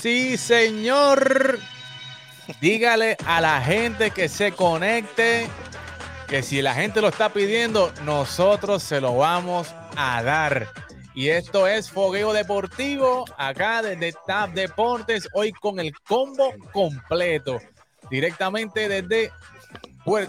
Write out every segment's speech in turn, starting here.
Sí, señor. Dígale a la gente que se conecte que si la gente lo está pidiendo, nosotros se lo vamos a dar. Y esto es Fogueo Deportivo, acá desde TAP Deportes, hoy con el combo completo, directamente desde,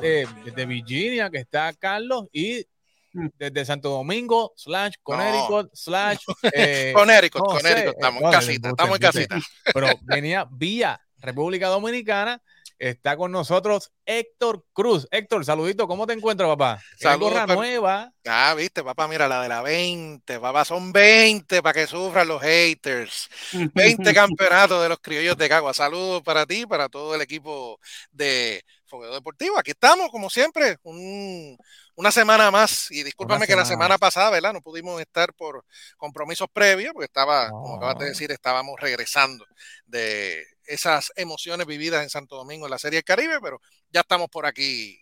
eh, desde Virginia, que está Carlos, y desde Santo Domingo, slash Connecticut, slash... Eh, Connecticut, no Connecticut, estamos eh, en casita, no, estamos en casita. Pero venía vía República Dominicana, está con nosotros Héctor Cruz. Héctor, saludito, ¿cómo te encuentras, papá? Saludos, gorra nueva. Ah, viste, papá, mira la de la 20, papá, son 20 para que sufran los haters. 20 campeonatos de los criollos de Cagua. Saludos para ti, para todo el equipo de Fogueo Deportivo. Aquí estamos, como siempre, un- una semana más. Y discúlpame que la semana pasada, ¿verdad? No pudimos estar por compromisos previos, porque estaba, como acabas de decir, estábamos regresando de esas emociones vividas en Santo Domingo en la Serie del Caribe, pero ya estamos por aquí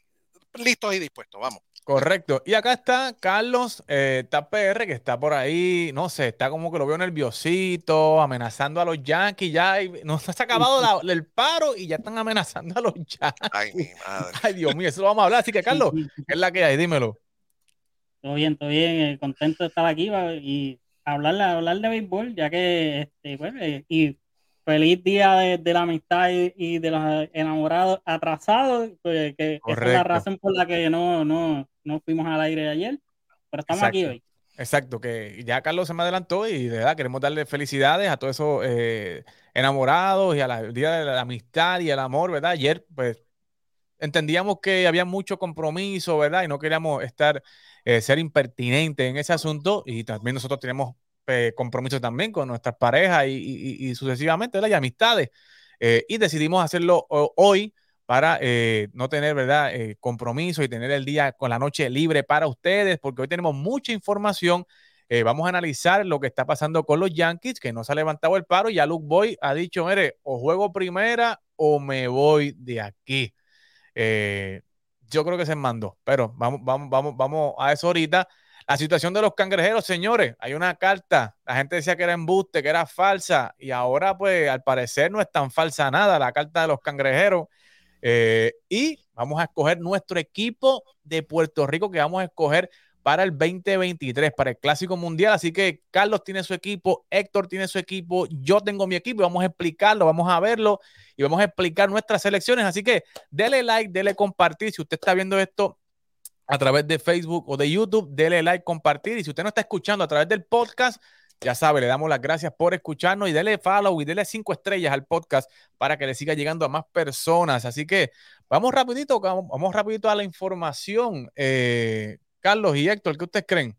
listos y dispuestos. Vamos. Correcto. Y acá está Carlos eh, TAPR, que está por ahí, no sé, está como que lo veo nerviosito, amenazando a los Yankees. Ya hay- no se ha acabado la- el paro y ya están amenazando a los Yankees. Ay, mi madre. Ay, Dios mío, eso lo vamos a hablar. Así que, Carlos, ¿qué es la que hay? Dímelo. Todo bien, todo bien, eh, contento de estar aquí y hablar, hablar de béisbol, ya que, este, pues, eh, y feliz día de, de la amistad y, y de los enamorados atrasados, pues, que esa es la razón por la que no, no, no fuimos al aire ayer, pero estamos aquí hoy. Exacto, que ya Carlos se me adelantó y de verdad queremos darle felicidades a todos esos eh, enamorados y a la- el día de la amistad y el amor, ¿verdad? Ayer, pues, entendíamos que había mucho compromiso, ¿verdad? Y no queríamos estar, eh, ser impertinentes en ese asunto y también nosotros tenemos eh, compromisos también con nuestras parejas y, y- sucesivamente, ¿verdad? Amistades. Eh, y decidimos hacerlo hoy para eh, no tener, ¿verdad? Eh, compromiso y tener el día con la noche libre para ustedes, porque hoy tenemos mucha información. Eh, vamos a analizar lo que está pasando con los Yankees, que no se ha levantado el paro. Ya Luke Boy ha dicho, mire, o juego primera o me voy de aquí. Yo creo que se mandó, pero vamos, vamos, vamos, vamos a eso ahorita. La situación de los cangrejeros, señores, hay una carta. La gente decía que era embuste, que era falsa, y ahora, pues, al parecer no es tan falsa nada la carta de los cangrejeros. Eh, y vamos a escoger nuestro equipo de Puerto Rico que vamos a escoger para el 2023, para el Clásico Mundial. Así que Carlos tiene su equipo, Héctor tiene su equipo, yo tengo mi equipo y vamos a explicarlo, vamos a verlo y vamos a explicar nuestras selecciones. Así que dele like, dele compartir. Si usted está viendo esto a través de Facebook o de YouTube, dele like, compartir. Y si usted no está escuchando a través del podcast, ya sabe, le damos las gracias por escucharnos y dele follow y dele cinco estrellas al podcast para que le siga llegando a más personas. Así que vamos rapidito, vamos, rapidito a la información. Eh, Carlos y Héctor, ¿qué ustedes creen?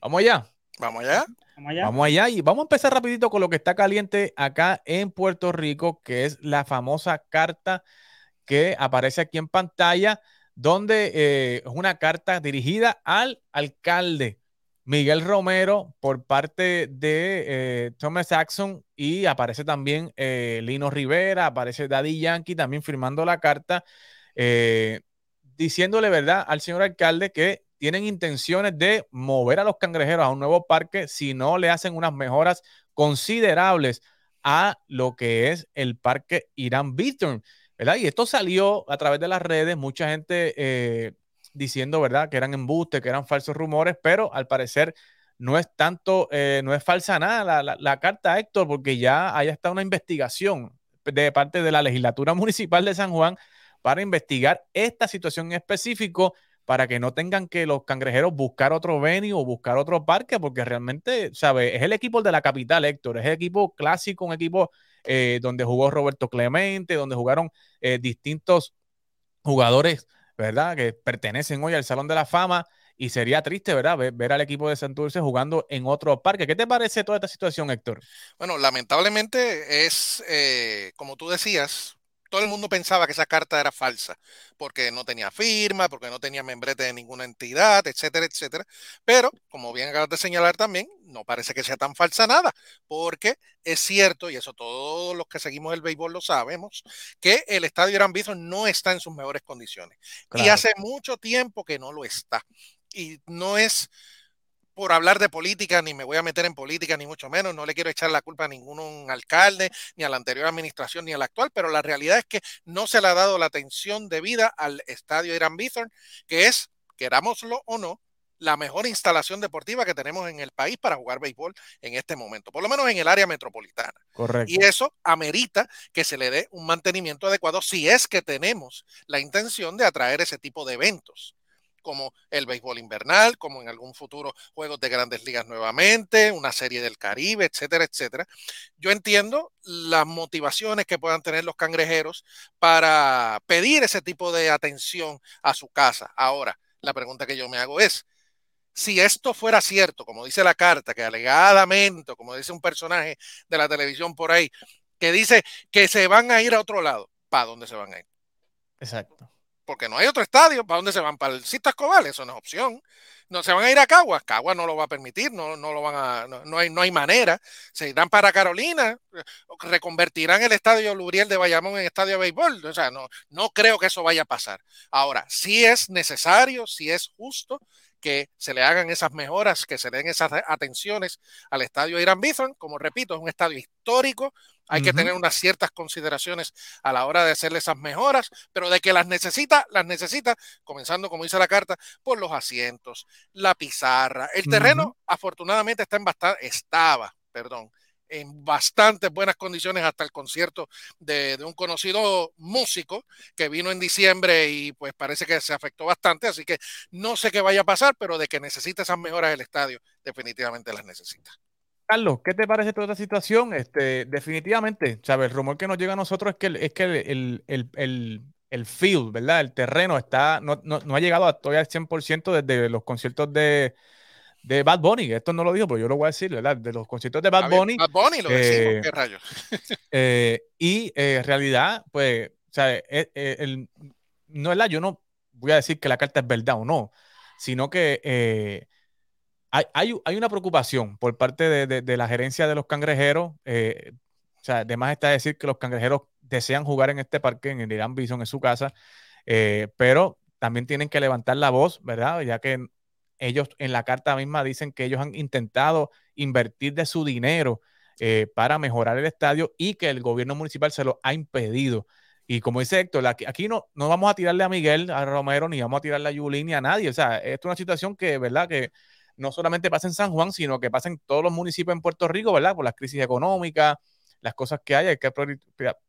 Vamos allá. Vamos allá. Vamos allá. Vamos allá y vamos a empezar rapidito con lo que está caliente acá en Puerto Rico, que es la famosa carta que aparece aquí en pantalla, donde eh, es una carta dirigida al alcalde Miguel Romero por parte de eh, Thomas Jackson y aparece también eh, Lino Rivera, aparece Daddy Yankee también firmando la carta, diciéndole verdad al señor alcalde que tienen intenciones de mover a los cangrejeros a un nuevo parque si no le hacen unas mejoras considerables a lo que es el parque Irán Beaton, Y esto salió a través de las redes, mucha gente eh, diciendo, ¿verdad?, que eran embustes, que eran falsos rumores, pero al parecer no es tanto, eh, no es falsa nada la, la, la carta, Héctor, porque ya hay hasta una investigación de parte de la legislatura municipal de San Juan para investigar esta situación en específico para que no tengan que los cangrejeros buscar otro venue o buscar otro parque, porque realmente, ¿sabes? Es el equipo de la capital, Héctor, es el equipo clásico, un equipo eh, donde jugó Roberto Clemente, donde jugaron eh, distintos jugadores, ¿verdad? Que pertenecen hoy al Salón de la Fama y sería triste, ¿verdad? Ver, ver al equipo de Santurce jugando en otro parque. ¿Qué te parece toda esta situación, Héctor? Bueno, lamentablemente es, eh, como tú decías, todo el mundo pensaba que esa carta era falsa, porque no tenía firma, porque no tenía membrete de ninguna entidad, etcétera, etcétera. Pero, como bien acabas de señalar también, no parece que sea tan falsa nada, porque es cierto, y eso todos los que seguimos el béisbol lo sabemos, que el estadio Irán Bison no está en sus mejores condiciones. Claro. Y hace mucho tiempo que no lo está. y no es por hablar de política, ni me voy a meter en política, ni mucho menos, no le quiero echar la culpa a ningún alcalde, ni a la anterior administración, ni a la actual, pero la realidad es que no se le ha dado la atención debida al estadio Irán Bithorn, que es, querámoslo o no, la mejor instalación deportiva que tenemos en el país para jugar béisbol en este momento, por lo menos en el área metropolitana. Correcto. Y eso amerita que se le dé un mantenimiento adecuado si es que tenemos la intención de atraer ese tipo de eventos como el béisbol invernal, como en algún futuro juegos de grandes ligas nuevamente, una serie del Caribe, etcétera, etcétera. Yo entiendo las motivaciones que puedan tener los cangrejeros para pedir ese tipo de atención a su casa. Ahora, la pregunta que yo me hago es, si esto fuera cierto, como dice la carta, que alegadamente, como dice un personaje de la televisión por ahí, que dice que se van a ir a otro lado, ¿para dónde se van a ir? Exacto. Porque no hay otro estadio, ¿para dónde se van? Para el Cistas Cobal, eso no es opción. No se van a ir a Caguas, Caguas no lo va a permitir, no, no lo van a, no, hay, no hay manera. Se irán para Carolina, reconvertirán el estadio Lubriel de Bayamón en estadio de béisbol. O sea, no, no creo que eso vaya a pasar. Ahora, si es necesario, si es justo, que se le hagan esas mejoras, que se den esas atenciones al estadio Irán Bithorn. Como repito, es un estadio histórico, hay que tener unas ciertas consideraciones a la hora de hacerle esas mejoras, pero de que las necesita, las necesita, comenzando como dice la carta, por los asientos, la pizarra. El terreno, afortunadamente, está en bastante, estaba, perdón, en bastante buenas condiciones hasta el concierto de, un conocido músico que vino en diciembre y pues parece que se afectó bastante, así que no sé qué vaya a pasar, pero de que necesita esas mejoras el estadio, definitivamente las necesita. Carlos, ¿qué te parece toda esta situación? Este, definitivamente, ¿sabes? El rumor que nos llega a nosotros es que, es que el, el, el, field, ¿verdad? El terreno está, no, no, no ha llegado a todavía al 100% desde los conciertos de, de Bad Bunny, esto no lo digo, pero yo lo voy a decir, ¿verdad? De los conciertos de Bad Bunny. Bad Bunny lo decimos, eh, qué rayos. Eh, y eh, en realidad, pues, o sea, el, no es la, yo no voy a decir que la carta es verdad o no, sino que hay, hay, una preocupación por parte de, la gerencia de los cangrejeros. o sea, además está decir que los cangrejeros desean jugar en este parque, en el Irán Bison, en su casa, pero también tienen que levantar la voz, ¿verdad? Ya que ellos en la carta misma dicen que ellos han intentado invertir de su dinero eh, para mejorar el estadio y que el gobierno municipal se lo ha impedido. Y como dice Héctor, aquí, no, no vamos a tirarle a Miguel, a Romero, ni vamos a tirarle a Yulín ni a nadie. O sea, esto es una situación que, ¿verdad? Que no solamente pasa en San Juan, sino que pasa en todos los municipios en Puerto Rico, ¿verdad? Por las crisis económicas, las cosas que hay, hay que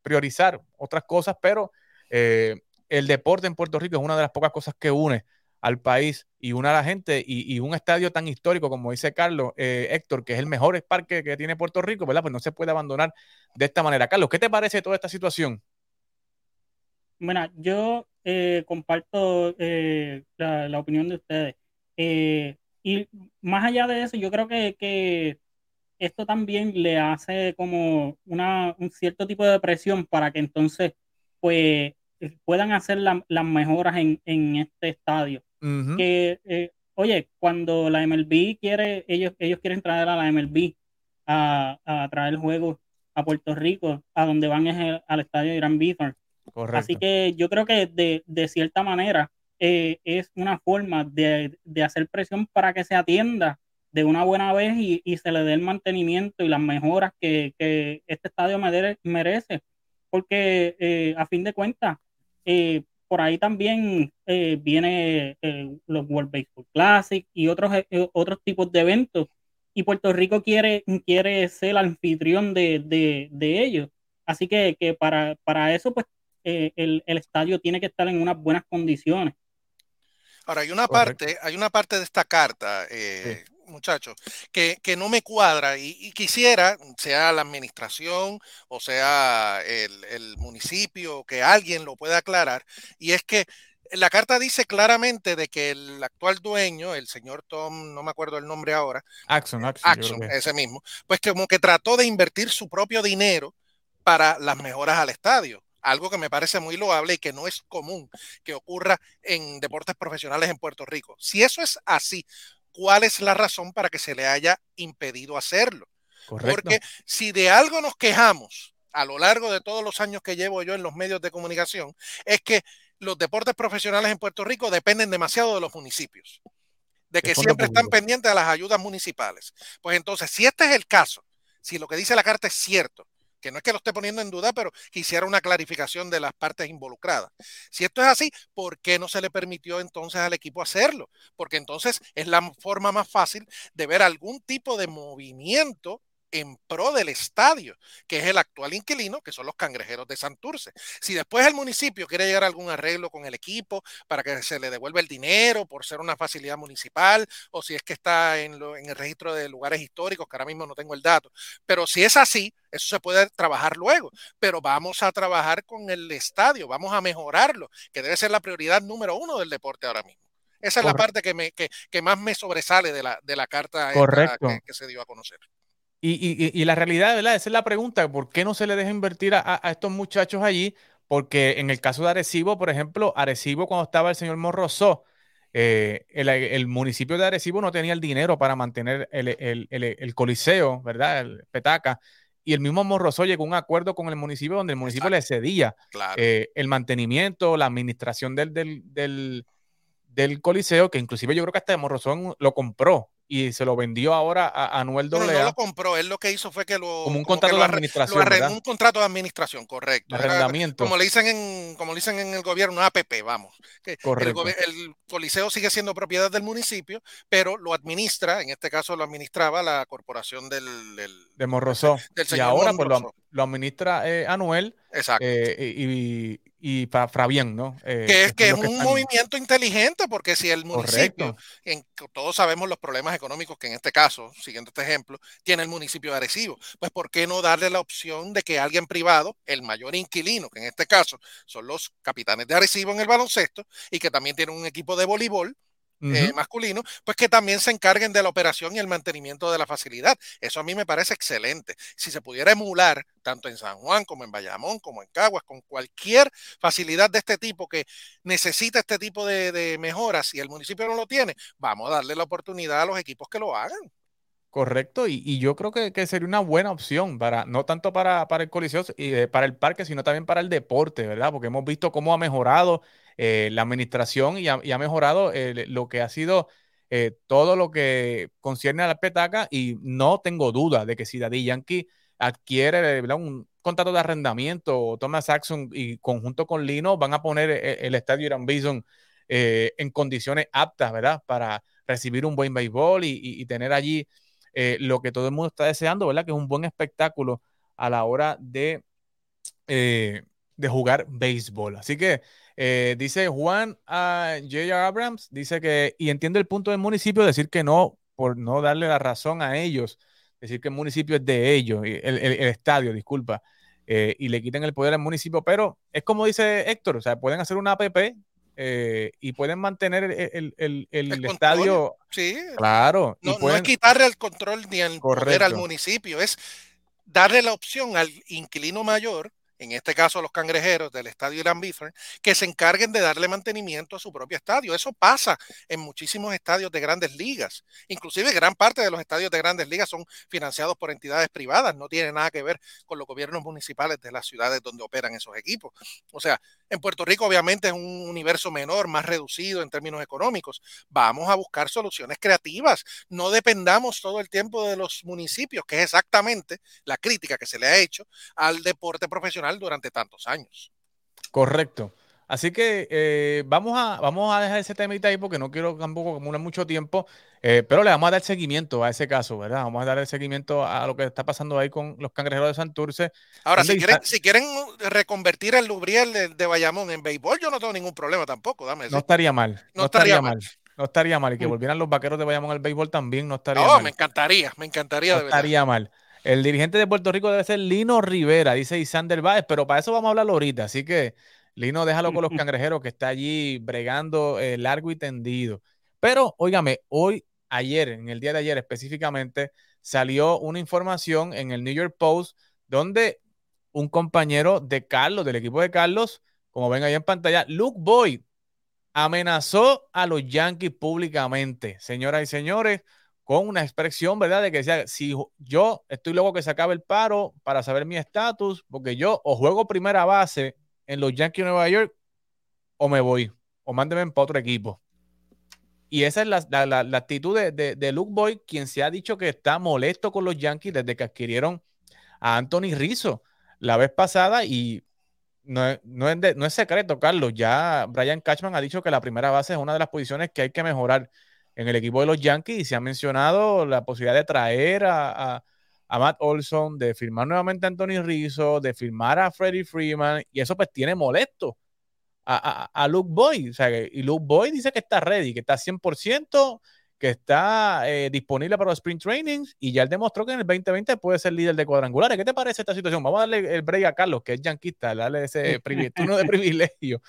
priorizar otras cosas, pero eh, el deporte en Puerto Rico es una de las pocas cosas que une al país y una a la gente y, un estadio tan histórico como dice Carlos, eh, Héctor, que es el mejor parque que tiene Puerto Rico, ¿verdad? Pues no se puede abandonar de esta manera. Carlos, ¿qué te parece toda esta situación? Bueno, yo eh, comparto eh, la, opinión de ustedes. Y más allá de eso, yo creo que, esto también le hace como una, un cierto tipo de presión para que entonces pues puedan hacer las mejoras en, en este estadio. Que, eh, oye, cuando la MLB quiere, ellos, ellos quieren traer a la MLB a, a traer juegos a Puerto Rico, a donde van es al estadio de Irán Bithorn. Así que yo creo que de, de cierta manera eh, es una forma de, de, hacer presión para que se atienda de una buena vez y, y se le dé el mantenimiento y las mejoras que, que este estadio merece. Porque eh, a fin de cuentas, eh, por ahí también eh, viene eh, los World Baseball Classic y otros, eh, otros tipos de eventos. Y Puerto Rico quiere, quiere ser el anfitrión de, de, ellos. Así que, que para, para, eso, pues, el, el, estadio tiene que estar en unas buenas condiciones. Ahora, hay una parte, hay una parte de esta carta, muchachos, que, no me cuadra y, quisiera, sea la administración o sea el, municipio, que alguien lo pueda aclarar, y es que la carta dice claramente de que el actual dueño, el señor Tom, no me acuerdo el nombre ahora, Axon, Axon, ese mismo, pues como que trató de invertir su propio dinero para las mejoras al estadio algo que me parece muy loable y que no es común que ocurra en deportes profesionales en Puerto Rico. Si eso es así, cuál es la razón para que se le haya impedido hacerlo. Porque si de algo nos quejamos a lo largo de todos los años que llevo yo en los medios de comunicación, es que los deportes profesionales en Puerto Rico dependen demasiado de los municipios. de que siempre están pendientes de las ayudas municipales. Pues entonces, si este es el caso, si lo que dice la carta es cierto, que no es que lo esté poniendo en duda, pero quisiera una clarificación de las partes involucradas. Si esto es así, ¿por qué no se le permitió entonces al equipo hacerlo? Porque entonces es la forma más fácil de ver algún tipo de movimiento en pro del estadio, que es el actual inquilino, que son los cangrejeros de Santurce. Si después el municipio quiere llegar a algún arreglo con el equipo para que se le devuelva el dinero por ser una facilidad municipal, o si es que está en, en el registro de lugares históricos, que ahora mismo no tengo el dato, pero si es así, eso se puede trabajar luego, pero vamos a trabajar con el estadio, vamos a mejorarlo, que debe ser la prioridad número uno del deporte ahora mismo. Esa es la parte que, me, que, que, más me sobresale de la, de la carta que, que se dio a conocer. Y, la realidad, ¿verdad? Esa es la pregunta, ¿por qué no se le deja invertir a, estos muchachos allí? Porque en el caso de Arecibo, por ejemplo, Arecibo cuando estaba el señor Morrosó, eh, el, municipio de Arecibo no tenía el dinero para mantener el, coliseo, ¿verdad? El petaca. Y el mismo Morrosó llegó a un acuerdo con el municipio donde el municipio le cedía eh, el mantenimiento, la administración del, del, del, coliseo, que inclusive yo creo que hasta Morrosó lo compró y se lo vendió ahora a Anuel Doble. No, no lo compró, él lo que hizo fue que lo. Como un contrato de administración. un contrato de administración, correcto. Arrendamiento. como le dicen en, como dicen en el gobierno, APP, vamos. Que correcto. El, Coliseo sigue siendo propiedad del municipio, pero lo administra, en este caso lo administraba la corporación del. de Morrosó. y ahora pues lo, administra eh, Anuel. Exacto. Eh, y, y para Fabián, ¿no? Eh, que es, que es un movimiento inteligente, porque si el municipio, en, todos sabemos los problemas económicos que en este caso, siguiendo este ejemplo, tiene el municipio de Arecibo, pues ¿por qué no darle la opción de que alguien privado, el mayor inquilino, que en este caso son los capitanes de Arecibo en el baloncesto, y que también tienen un equipo de voleibol, eh, masculino, pues que también se encarguen de la operación y el mantenimiento de la facilidad. Eso a mí me parece excelente. Si se pudiera emular, tanto en San Juan como en Bayamón, como en Caguas, con cualquier facilidad de este tipo que necesita este tipo de, mejoras y el municipio no lo tiene, vamos a darle la oportunidad a los equipos que lo hagan. Correcto, y, yo creo que, sería una buena opción para, no tanto para, para el Coliseo y eh, para el parque, sino también para el deporte, ¿verdad? Porque hemos visto cómo ha mejorado eh, la administración y ha, mejorado eh, lo que ha sido eh, todo lo que concierne a la petaca y no tengo duda de que si Daddy Yankee adquiere un contrato de arrendamiento o Thomas Saxon y conjunto con Lino van a poner el, estadio Irán Bison en condiciones aptas, ¿verdad? Para recibir un buen béisbol y, tener allí lo que todo el mundo está deseando, ¿verdad? Que es un buen espectáculo a la hora de, de jugar béisbol. Así que eh, dice Juan a J. Abrams, dice que, y entiende el punto del municipio, decir que no, por no darle la razón a ellos, decir que el municipio es de ellos, el, estadio, disculpa, eh, y le quiten el poder al municipio, pero es como dice Héctor, o sea, pueden hacer una APP eh, y pueden mantener el, estadio. Sí, claro. No, no, es quitarle el control ni el poder al municipio, es darle la opción al inquilino mayor en este caso los cangrejeros del estadio Irán Bithorn, que se encarguen de darle mantenimiento a su propio estadio. Eso pasa en muchísimos estadios de grandes ligas. Inclusive gran parte de los estadios de grandes ligas son financiados por entidades privadas, no tiene nada que ver con los gobiernos municipales de las ciudades donde operan esos equipos. O sea, en Puerto Rico obviamente es un universo menor, más reducido en términos económicos. Vamos a buscar soluciones creativas. No dependamos todo el tiempo de los municipios, que es exactamente la crítica que se le ha hecho al deporte profesional durante tantos años. Correcto. Así que eh, vamos, a, vamos a dejar ese temita ahí porque no quiero tampoco acumular mucho tiempo, eh, pero le vamos a dar seguimiento a ese caso, ¿verdad? Vamos a dar el seguimiento a lo que está pasando ahí con los cangrejeros de Santurce. Ahora, si quieren, si quieren reconvertir el Lubriel de, Bayamón en béisbol, yo no tengo ningún problema tampoco. Dame no estaría mal. No, estaría, mal. No estaría mal. Y que mm. volvieran los vaqueros de Bayamón al béisbol también no estaría mal. No, me encantaría, me encantaría. No estaría mal. El dirigente de Puerto Rico debe ser Lino Rivera, dice Isander Báez, pero para eso vamos a hablarlo ahorita. Así que, Lino, déjalo con los cangrejeros que está allí bregando eh, largo y tendido. Pero, óigame, hoy, ayer, en el día de ayer específicamente, salió una información en el New York Post donde un compañero de Carlos, del equipo de Carlos, como ven ahí en pantalla, Luke Boyd, amenazó a los Yankees públicamente. Señoras y señores, con una expresión, ¿verdad? De que sea, si yo estoy luego que se acabe el paro para saber mi estatus, porque yo o juego primera base en los Yankees de Nueva York o me voy, o mándeme para otro equipo. Y esa es la, actitud de, de, Luke Boyd, quien se ha dicho que está molesto con los Yankees desde que adquirieron a Anthony Rizzo la vez pasada y no, es, no es secreto, Carlos. Ya Brian Cashman ha dicho que la primera base es una de las posiciones que hay que mejorar en el equipo de los Yankees y se ha mencionado la posibilidad de traer a, Matt Olson, de firmar nuevamente a Anthony Rizzo, de firmar a Freddie Freeman y eso pues tiene molesto a, Luke Boyd. O sea, y Luke Boyd dice que está ready, que está 100%, que está eh, disponible para los sprint trainings y ya él demostró que en el 2020 puede ser líder de cuadrangulares. ¿Qué te parece esta situación? Vamos a darle el break a Carlos, que es yanquista, darle ese turno de privilegio.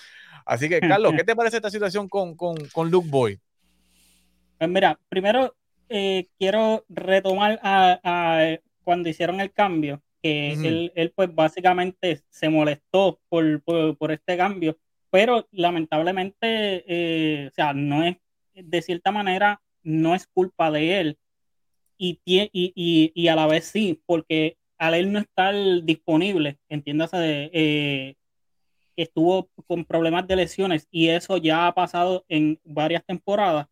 Así que, Carlos, ¿qué te parece esta situación con, con, Luke Boyd? Pues mira, primero eh, quiero retomar a, cuando hicieron el cambio, que él, él, pues básicamente se molestó por, por, por este cambio pero lamentablemente, eh, o sea, no es, de cierta manera, no es culpa de él. Y, y, y, a la vez sí, porque al él no estar disponible, entiéndase, de, eh, estuvo con problemas de lesiones y eso ya ha pasado en varias temporadas,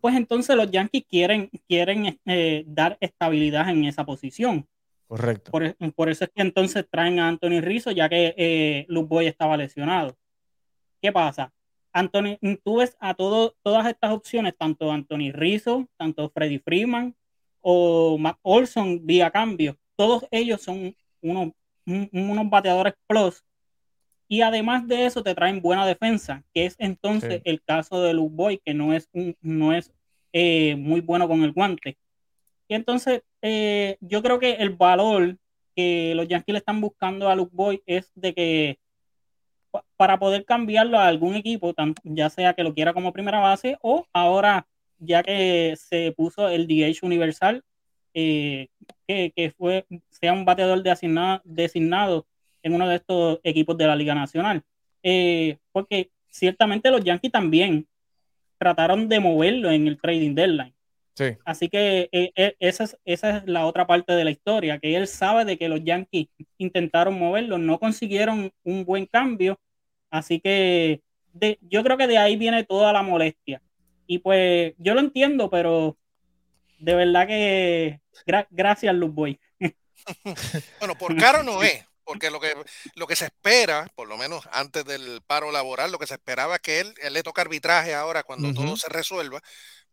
pues entonces los Yankees quieren, quieren eh, dar estabilidad en esa posición. Correcto. Por, por, eso es que entonces traen a Anthony Rizzo, ya que eh, Luke Boy estaba lesionado. ¿Qué pasa? Anthony, tú ves a todo, todas estas opciones, tanto Anthony Rizzo, tanto Freddy Freeman o Matt Olson vía cambio, todos ellos son unos, unos bateadores plus y además de eso te traen buena defensa, que es entonces el caso de Luke Boy, que no es, un, no es eh, muy bueno con el guante. Y entonces eh, yo creo que el valor que los Yankees le están buscando a Luke Boy es de que para poder cambiarlo a algún equipo, ya sea que lo quiera como primera base o ahora ya que se puso el DH universal, eh, que, fue, sea un bateador de designado en uno de estos equipos de la Liga Nacional. Eh, porque ciertamente los Yankees también trataron de moverlo en el trading deadline. Así que eh, esa, es, esa es la otra parte de la historia, que él sabe de que los Yankees intentaron moverlo, no consiguieron un buen cambio Así que yo creo que de ahí viene toda la molestia. Y pues yo lo entiendo, pero de verdad que gracias, Luz Boy. bueno, por caro no es, porque lo que, lo que se espera, por lo menos antes del paro laboral, lo que se esperaba es que él, él le toca arbitraje ahora cuando todo se resuelva,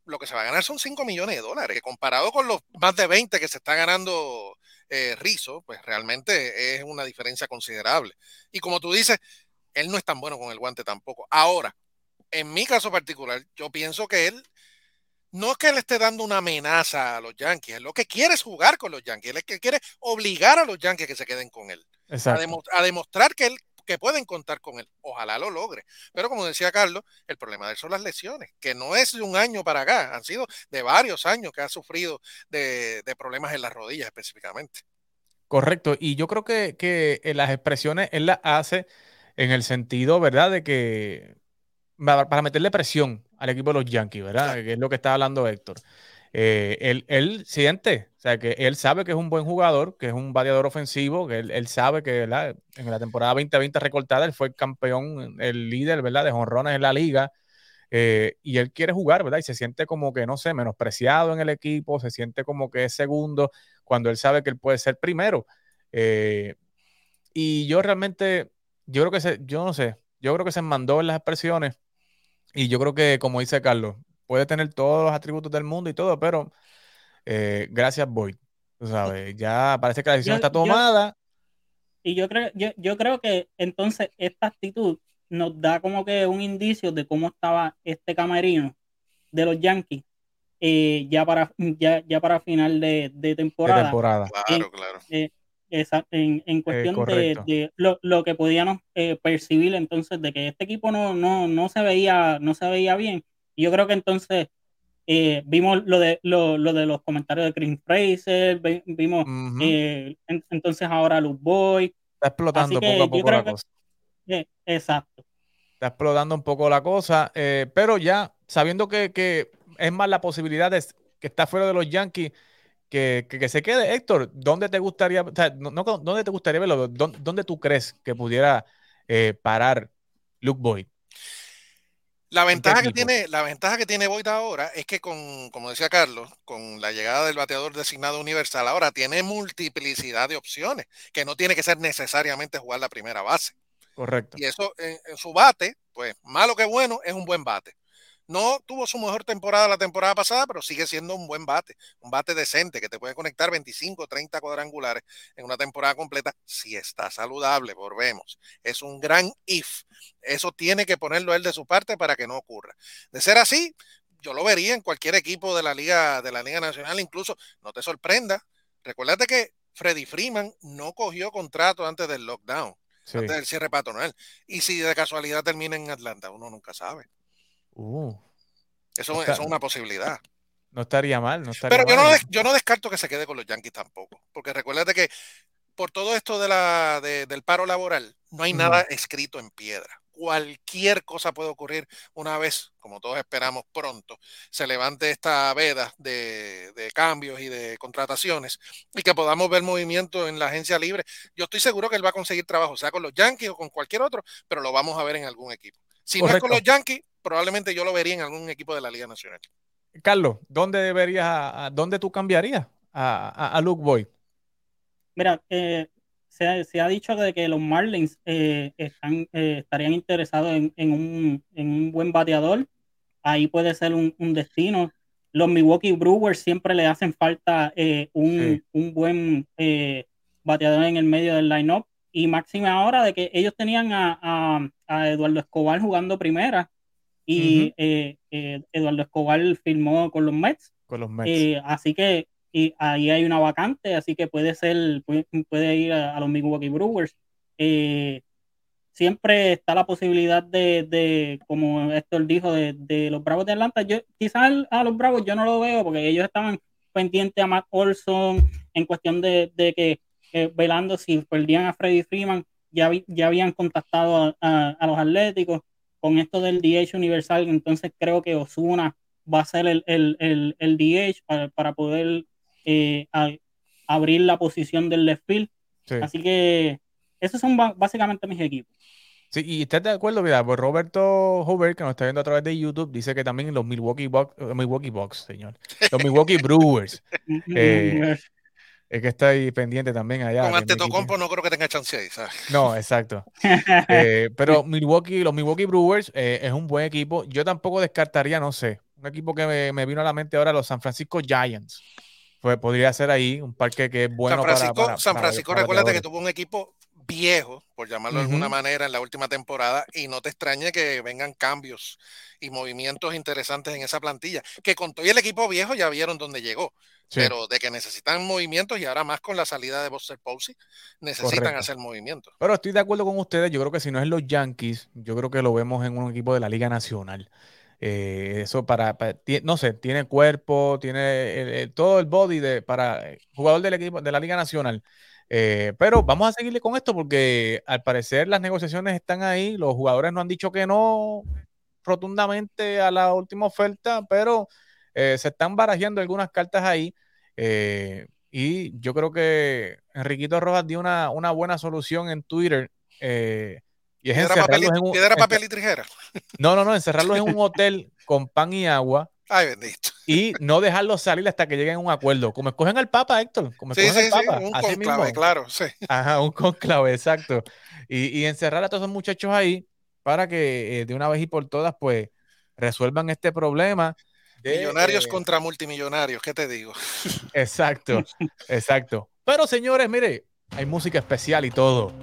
lo que se va a ganar son 5 millones de dólares, que comparado con los más de 20 que se está ganando eh, Rizo, pues realmente es una diferencia considerable. Y como tú dices, él no es tan bueno con el guante tampoco. Ahora, en mi caso particular, yo pienso que él no es que él esté dando una amenaza a los Yankees, es lo que quiere es jugar con los Yankees, es que quiere obligar a los Yankees que se queden con él, a, demostrar que él que pueden contar con él. Ojalá lo logre. Pero como decía Carlos, el problema de él son las lesiones, que no es de un año para acá, han sido de varios años que ha sufrido de, problemas en las rodillas específicamente. Correcto, y yo creo que, que las expresiones él las hace en el sentido, ¿verdad? De que para meterle presión al equipo de los Yankees, ¿verdad? Que es lo que está hablando Héctor. Eh, él, siente, o sea, que él sabe que es un buen jugador, que es un bateador ofensivo, que él, sabe que en la temporada 2020 recortada él fue el campeón, el líder, ¿verdad? De jonrones en la liga. Eh, y él quiere jugar, ¿verdad? Y se siente como que, no sé, menospreciado en el equipo, se siente como que es segundo, cuando él sabe que él puede ser primero. Eh, y yo realmente yo creo que se, yo no sé, yo creo que se mandó en las expresiones y yo creo que, como dice Carlos, puede tener todos los atributos del mundo y todo, pero eh, gracias Boyd, tú sabes, ya parece que la decisión está tomada. y yo creo, yo, creo que entonces esta actitud nos da como que un indicio de cómo estaba este camerino de los Yankees eh, ya para ya, ya para final de, temporada. temporada. Claro, eh, claro en, en, cuestión de, lo, que podíamos eh, percibir entonces de que este equipo no, no, no, se veía no se veía bien y yo creo que entonces eh, vimos lo de lo, de los comentarios de Chris Fraser vimos eh, entonces ahora Luke Boy está explotando poco a poco la cosa exacto está explotando un poco la cosa pero ya sabiendo que, que es más la posibilidad de que está fuera de los Yankees que, que, se quede. Héctor, ¿dónde te gustaría, o sea, no, ¿dónde te gustaría verlo? ¿Dónde, tú crees que pudiera eh, parar Luke Boyd? La ventaja, que tiene, la ventaja que tiene Boyd ahora es que con, como decía Carlos, con la llegada del bateador designado universal, ahora tiene multiplicidad de opciones, que no tiene que ser necesariamente jugar la primera base. Correcto. Y eso en, en su bate, pues malo que bueno, es un buen bate. No tuvo su mejor temporada la temporada pasada, pero sigue siendo un buen bate, un bate decente que te puede conectar 25, 30 cuadrangulares en una temporada completa si está saludable, volvemos. Es un gran if. Eso tiene que ponerlo él de su parte para que no ocurra. De ser así, yo lo vería en cualquier equipo de la Liga, de la Liga Nacional, incluso no te sorprenda. Recuérdate que Freddy Freeman no cogió contrato antes del lockdown, antes del cierre patronal. Y si de casualidad termina en Atlanta, uno nunca sabe. Uh, eso, eso, es una posibilidad. No estaría mal, no estaría Pero mal. Yo, no, yo no descarto que se quede con los Yankees tampoco. Porque recuérdate que por todo esto de la, de, del paro laboral, no hay uh -huh. nada escrito en piedra. Cualquier cosa puede ocurrir una vez, como todos esperamos pronto, se levante esta veda de, de cambios y de contrataciones y que podamos ver movimiento en la agencia libre. Yo estoy seguro que él va a conseguir trabajo, sea con los Yankees o con cualquier otro, pero lo vamos a ver en algún equipo. Si Correcto. no es con los Yankees, probablemente yo lo vería en algún equipo de la Liga Nacional. Carlos, ¿dónde deberías, a, dónde tú cambiarías a, a, a Luke Boyd? Mira, eh, se, ha, se, ha, dicho de que los Marlins eh, están, eh, estarían interesados en, en, un, en, un, buen bateador. Ahí puede ser un, un, destino. Los Milwaukee Brewers siempre le hacen falta eh, un, sí. un, buen bateador en el medio del lineup y máxima ahora de que ellos tenían a, a, a Eduardo Escobar jugando primera y uh -huh. eh, eh, Eduardo Escobar firmó con los Mets. Con los Mets. Eh, así que y ahí hay una vacante, así que puede ser, puede, puede ir a, a, los Milwaukee Brewers. Siempre está la posibilidad de, de como Héctor dijo, de, de, los Bravos de Atlanta. Yo, quizás a los Bravos yo no lo veo porque ellos estaban pendientes a Matt Olson en cuestión de, de que velando si perdían a Freddy Freeman, ya, ya habían contactado a, a, a, los Atléticos con esto del DH universal, entonces creo que Osuna va a ser el, el, el, el DH para, para poder eh, a, abrir la posición del left field. Sí. Así que esos son básicamente mis equipos. Sí, y estás de acuerdo, mira, pues Roberto Hoover, que nos está viendo a través de YouTube, dice que también los Milwaukee Bucks, Milwaukee Bucks señor, los Milwaukee Brewers, eh, es que está ahí pendiente también allá. Con Antetokounmpo no creo que tenga chance ahí, ¿sabes? No, exacto. eh, pero Milwaukee, los Milwaukee Brewers eh, es un buen equipo. Yo tampoco descartaría, no sé, un equipo que me, me, vino a la mente ahora, los San Francisco Giants. Pues podría ser ahí un parque que es bueno San Francisco, para, para, San Francisco, para recuérdate que tuvo un equipo viejo, por llamarlo uh -huh. de alguna manera, en la última temporada, y no te extrañe que vengan cambios y movimientos interesantes en esa plantilla, que con todo el equipo viejo ya vieron dónde llegó. Sí. Pero de que necesitan movimientos y ahora más con la salida de Buster Posey, necesitan Correcto. hacer movimientos. Pero estoy de acuerdo con ustedes. Yo creo que si no es los Yankees, yo creo que lo vemos en un equipo de la Liga Nacional. Eh, eso para, para, no sé, tiene cuerpo, tiene el, el, todo el body de, para jugador del equipo de la Liga Nacional. Eh, pero vamos a seguirle con esto porque al parecer las negociaciones están ahí, los jugadores no han dicho que no rotundamente a la última oferta, pero eh, se están barajeando algunas cartas ahí. Eh, y yo creo que Enriquito Rojas dio una, una buena solución en Twitter. Eh, y es ¿Piedra, papel en un, papel y tijera? No, no, no, encerrarlos en un hotel con pan y agua. Ay, bendito. Y no dejarlos salir hasta que lleguen a un acuerdo. Como escogen al Papa, Héctor. Como sí, sí, sí, Papa, un conclave, mismo. claro, sí. Ajá, un conclave, exacto. Y, y, encerrar a todos esos muchachos ahí para que eh, de una vez y por todas, pues, resuelvan este problema. De, Millonarios eh, contra multimillonarios, ¿qué te digo? Exacto, exacto. Pero señores, mire, hay música especial y todo.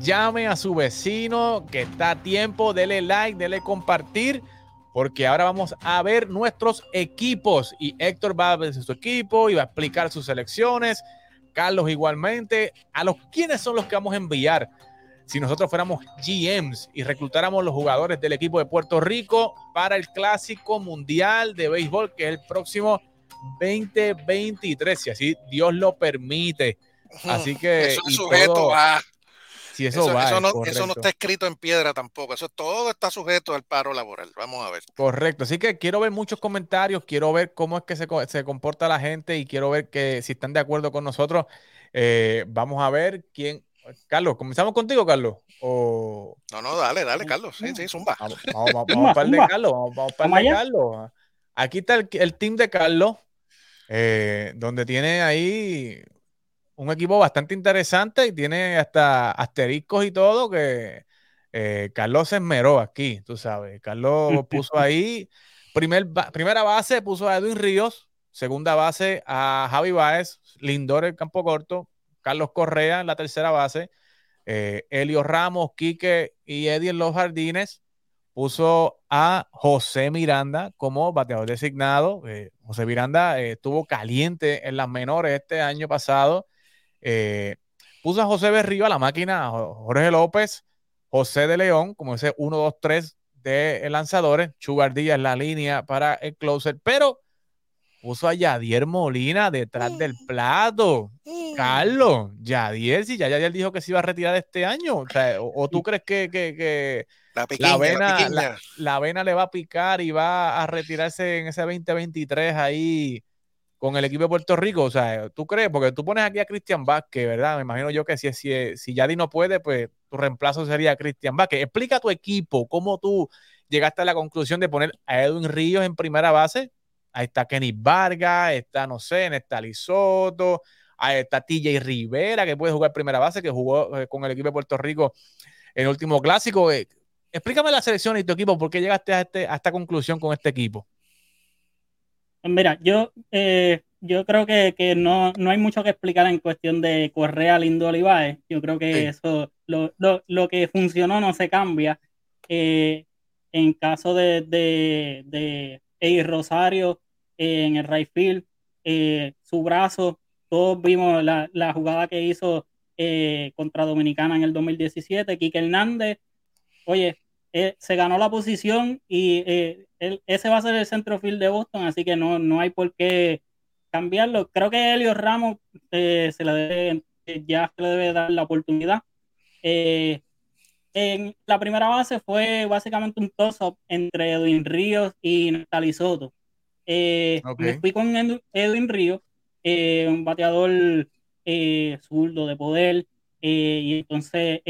Llame a su vecino que está a tiempo, dele like, dele compartir, porque ahora vamos a ver nuestros equipos y Héctor va a ver su equipo y va a explicar sus selecciones. Carlos igualmente, a los quiénes son los que vamos a enviar si nosotros fuéramos GMs y reclutáramos los jugadores del equipo de Puerto Rico para el Clásico Mundial de Béisbol, que es el próximo 2023, si así Dios lo permite. Así que. Eso es sujeto todo, a. Si eso, eso, va, eso, no, eso, no, está escrito en piedra tampoco. Eso todo está sujeto al paro laboral. Vamos a ver. Correcto. Así que quiero ver muchos comentarios. Quiero ver cómo es que se, se comporta la gente y quiero ver que si están de acuerdo con nosotros. Eh, vamos a ver quién Carlos, ¿comenzamos contigo, Carlos? O... No, no, dale, dale, Carlos. Sí, sí, zumba. Vamos, vamos, vamos, vamos para de Carlos. Vamos, para de Carlos. Aquí está el, el team de Carlos, eh, donde tiene ahí un equipo bastante interesante y tiene hasta asteriscos y todo que eh, Carlos se esmeró aquí, tú sabes. Carlos puso ahí, primer, primera base puso a Edwin Ríos, segunda base a Javi Báez, Lindor el campo corto, Carlos Correa en la tercera base, eh, Elio Ramos, Quique y Eddie en los jardines. Puso a José Miranda como bateador designado. Eh, José Miranda estuvo caliente en las menores este año pasado. Puso a José Berrío la máquina, Jorge López, José de León, como ese 1, 2, 3 de lanzadores. Chugardilla en la línea para el closer, pero puso a Yadier Molina detrás del plato. Carlos, Yadier, si ya Yadier dijo que se iba a retirar este año. O, tú crees que, la, vena, la, vena le va a picar y va a retirarse en ese 2023 ahí con el equipo de Puerto Rico? O sea, ¿tú crees? Porque tú pones aquí a Cristian Vázquez, ¿verdad? Me imagino yo que si, si, si Yadi no puede, pues tu reemplazo sería Cristian Vázquez. Explica a tu equipo cómo tú llegaste a la conclusión de poner a Edwin Ríos en primera base. Ahí está Kenny Vargas, está, no sé, Nestali Soto, ahí está TJ Rivera, que puede jugar primera base, que jugó eh, con el equipo de Puerto Rico en el último clásico. Eh, explícame la selección y tu equipo, ¿por qué llegaste a, este, a esta conclusión con este equipo? Mira, yo, eh, yo creo que, no, hay mucho que explicar en cuestión de Correa, Lindo, Olivares. Yo creo que eso, lo, que funcionó no se cambia. Eh, en caso de, de, de Rosario eh, en el right field, su brazo, todos vimos la, jugada que hizo contra Dominicana en el 2017. Quique Hernández, oye, se ganó la posición y ese va a ser el centrofield de Boston, así que no, no hay por qué cambiarlo. Creo que Elio Ramos eh, se le debe, ya se le debe dar la oportunidad. Eh, en la primera base fue básicamente un toss-up entre Edwin Ríos y Natali Soto. Eh, me fui con Edwin Ríos, un bateador zurdo de poder, y entonces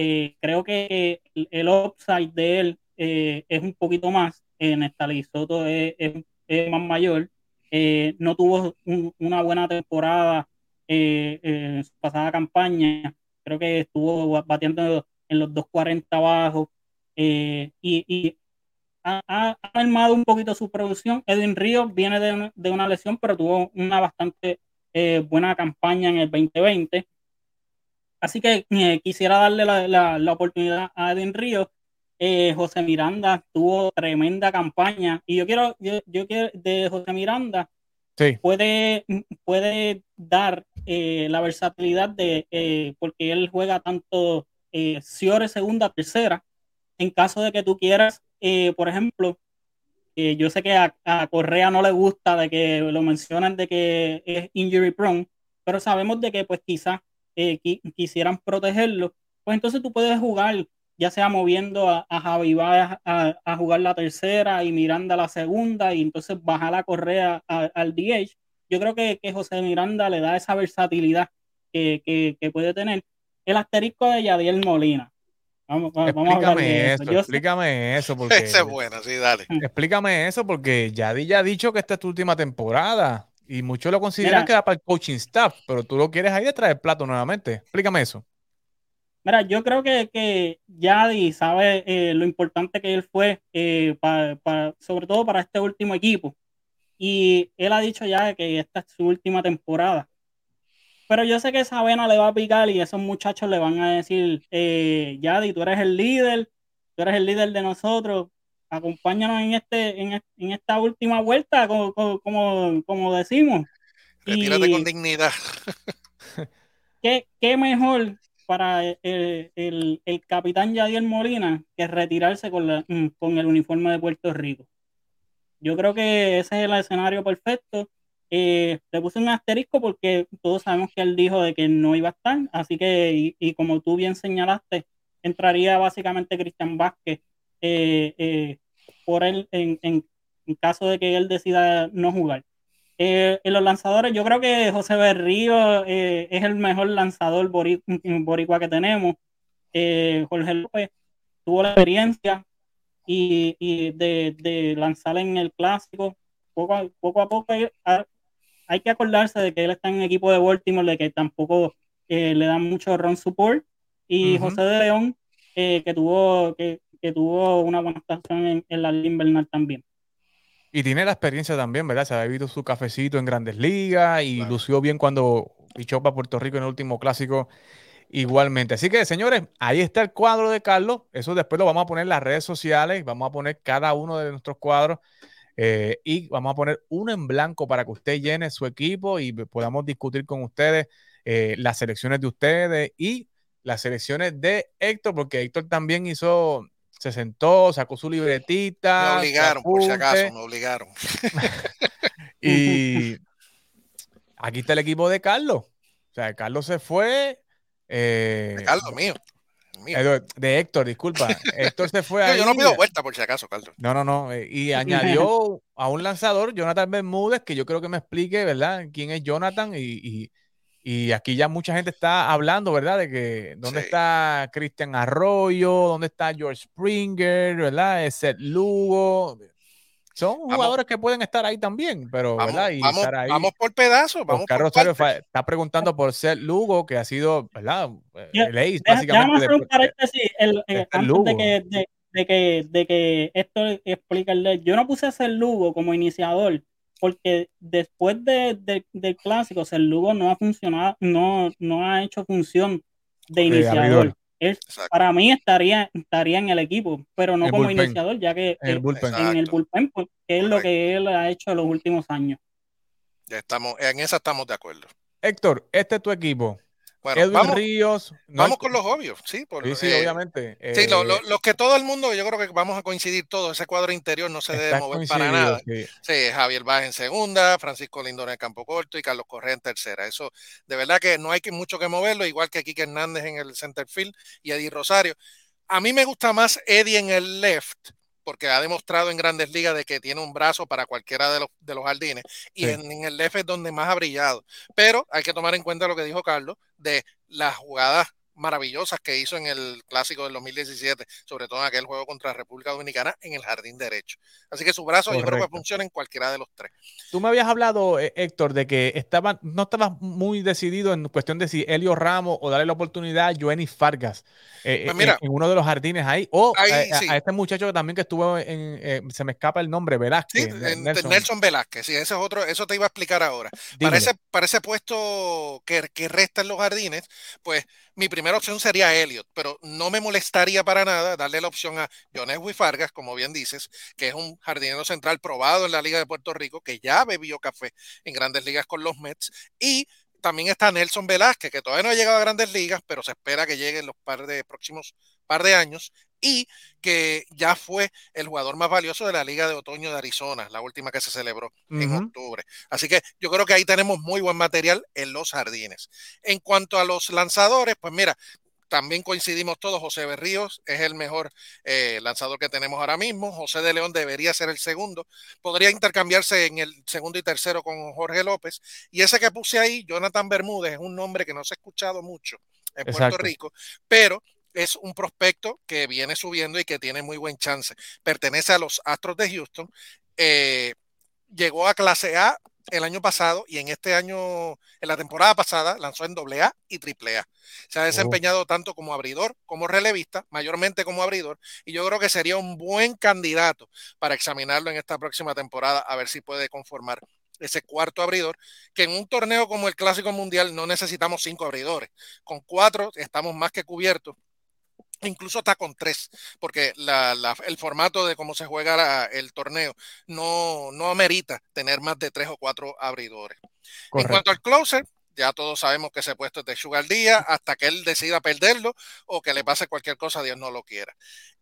creo que el upside de él es un poquito más en Soto es, es, más mayor. Eh, no tuvo una buena temporada eh, en su pasada campaña. Creo que estuvo batiendo en los 240 abajo eh, y, ha, armado un poquito su producción. Edwin Ríos viene de una, lesión, pero tuvo una bastante buena campaña en el 2020. Así que quisiera darle la, la oportunidad a Edwin Ríos eh, José Miranda tuvo tremenda campaña. Y yo quiero, yo, quiero de José Miranda puede, puede dar eh, la versatilidad de, eh, porque él juega tanto eh, segunda, tercera, en caso de que tú quieras, por ejemplo, yo sé que a, Correa no le gusta de que lo mencionen de que es injury prone, pero sabemos de que pues quizás quisieran protegerlo, pues entonces tú puedes jugar ya sea moviendo a, a Javi a, a, jugar la tercera y Miranda la segunda y entonces bajar la correa al DH. Yo creo que, que, José Miranda le da esa versatilidad que, que, puede tener. El asterisco de Yadiel Molina. Vamos, vamos explícame a hablar eso, explícame eso. Porque, Esa es buena, sí, dale. Explícame eso porque Yadi ya ha dicho que esta es tu última temporada y muchos lo consideran que da para el coaching staff, pero tú lo quieres ahí detrás del plato nuevamente. Explícame eso. Mira, yo creo que, que Yadi sabe eh, lo importante que él fue, eh, sobre todo para este último equipo. Y él ha dicho ya que esta es su última temporada. Pero yo sé que esa vena le va a picar y esos muchachos le van a decir, eh, Yadi, tú eres el líder, tú eres el líder de nosotros, acompáñanos en, este, en, esta última vuelta, como, como, como decimos. Retírate con dignidad. ¿qué, ¿Qué mejor para el, el, capitán Yadier Molina que retirarse con, la, mm, con el uniforme de Puerto Rico. Yo creo que ese es el escenario perfecto. Eh, le puse un asterisco porque todos sabemos que él dijo de que no iba a estar, así que, y, como tú bien señalaste, entraría básicamente Cristian Vázquez eh, eh, por él en, en, caso de que él decida no jugar. Eh, en los lanzadores, yo creo que José Berrío eh, es el mejor lanzador boricua que tenemos. Eh, Jorge López tuvo la experiencia y, y de, de, lanzar en el clásico. Poco a poco, a poco hay, hay, que acordarse de que él está en el equipo de Baltimore, de que tampoco le dan mucho run support. Y José de León, que, tuvo, que, que, tuvo una buena actuación en, en la Invernal también. Y tiene la experiencia también, ¿verdad? Se ha bebido su cafecito en grandes ligas y lució bien cuando pichó para Puerto Rico en el último clásico igualmente. Así que, señores, ahí está el cuadro de Carlos. Eso después lo vamos a poner en las redes sociales. Vamos a poner cada uno de nuestros cuadros eh, y vamos a poner uno en blanco para que usted llene su equipo y podamos discutir con ustedes eh, las selecciones de ustedes y las selecciones de Héctor, porque Héctor también hizo se sentó, sacó su libretita. Me obligaron, por si acaso, me obligaron. y aquí está el equipo de Carlos. O sea, Carlos se fue. Eh, de Carlos, mío. De Héctor, disculpa. Héctor se fue Yo no pido vuelta por si acaso, Carlos. No, no, no. Eh, y añadió a un lanzador, Jonathan Bermúdez, que yo creo que me explique, ¿verdad? ¿Quién es Jonathan? y y aquí ya mucha gente está hablando, ¿verdad? De que dónde está Cristian Arroyo, dónde está George Springer, ¿verdad? Seth Lugo. Son jugadores que pueden estar ahí también, pero, vamos, ¿verdad? Y vamos, estar ahí. vamos por pedazos. Vamos Oscar Rosario está preguntando por Seth Lugo, que ha sido, ¿verdad? el ace, básicamente. De, paréntesis, el, eh, antes de que, de, de, que, de que esto explicarle, yo no puse a Seth Lugo como iniciador porque después de, del clásico, el Lugo no ha funcionado, no, no ha hecho función de iniciador. para mí estaría, estaría en el equipo, pero no como iniciador, ya que en el en el bullpen pues, es lo que él ha hecho en los últimos años. Ya estamos, en esa estamos de acuerdo. Héctor, este es tu equipo. Edwin vamos, Ríos. vamos con los obvios, sí. sí, sí eh, obviamente. sí, los lo, que todo el mundo, yo creo que vamos a coincidir todos, ese cuadro interior no se debe mover para nada. Sí. Javier Báez en segunda, Francisco Lindor en el campo corto y Carlos Correa en tercera. Eso, de verdad que no hay que, mucho que moverlo, igual que Kike Hernández en el center field y Eddie Rosario. A mí me gusta más Eddie en el left, porque ha demostrado en grandes ligas de que tiene un brazo para cualquiera de los, de los jardines y en, el left es donde más ha brillado. Pero hay que tomar en cuenta lo que dijo Carlos de las jugadas maravillosas que hizo en el clásico del 2017, sobre todo en aquel juego contra República Dominicana en el jardín derecho. Así que su brazo yo creo que funciona en cualquiera de los tres. Tú me habías hablado, eh, Héctor, de que estaba, no estabas muy decidido en cuestión de si Elio Ramos o darle la oportunidad a Joenny Fargas eh, pues en, uno de los jardines ahí, o eh, a, este muchacho también que estuvo en, se me escapa el nombre, Velázquez. Nelson. Velázquez, sí, ese es otro, eso te iba a explicar ahora. Para ese, para ese, puesto que, que resta en los jardines, pues mi primera opción sería Elliot, pero no me molestaría para nada darle la opción a John Fargas, como bien dices, que es un jardinero central probado en la Liga de Puerto Rico, que ya bebió café en grandes ligas con los Mets, y también está Nelson Velázquez, que todavía no ha llegado a grandes ligas, pero se espera que llegue en los par de próximos par de años, y que ya fue el jugador más valioso de la Liga de Otoño de Arizona, la última que se celebró en octubre. Así que yo creo que ahí tenemos muy buen material en los jardines. En cuanto a los lanzadores, pues mira, también coincidimos todos, José Berríos es el mejor eh, lanzador que tenemos ahora mismo, José de León debería ser el segundo, podría intercambiarse en el segundo y tercero con Jorge López, y ese que puse ahí, Jonathan Bermúdez, es un nombre que no se ha escuchado mucho en Puerto Rico, pero es un prospecto que viene subiendo y que tiene muy buen chance. Pertenece a los Astros de Houston. Eh, llegó a clase A el año pasado y en este año, en la temporada pasada, lanzó en AA y AAA. Se ha oh. desempeñado tanto como abridor como relevista, mayormente como abridor, y yo creo que sería un buen candidato para examinarlo en esta próxima temporada, a ver si puede conformar ese cuarto abridor, que en un torneo como el Clásico Mundial no necesitamos cinco abridores, con cuatro estamos más que cubiertos incluso está con tres, porque el formato de cómo se juega el torneo no, no amerita tener más de tres o cuatro abridores. En cuanto al closer, ya todos sabemos que ese puesto es de Sugar Díaz hasta que él decida perderlo o que le pase cualquier cosa, Dios no lo quiera.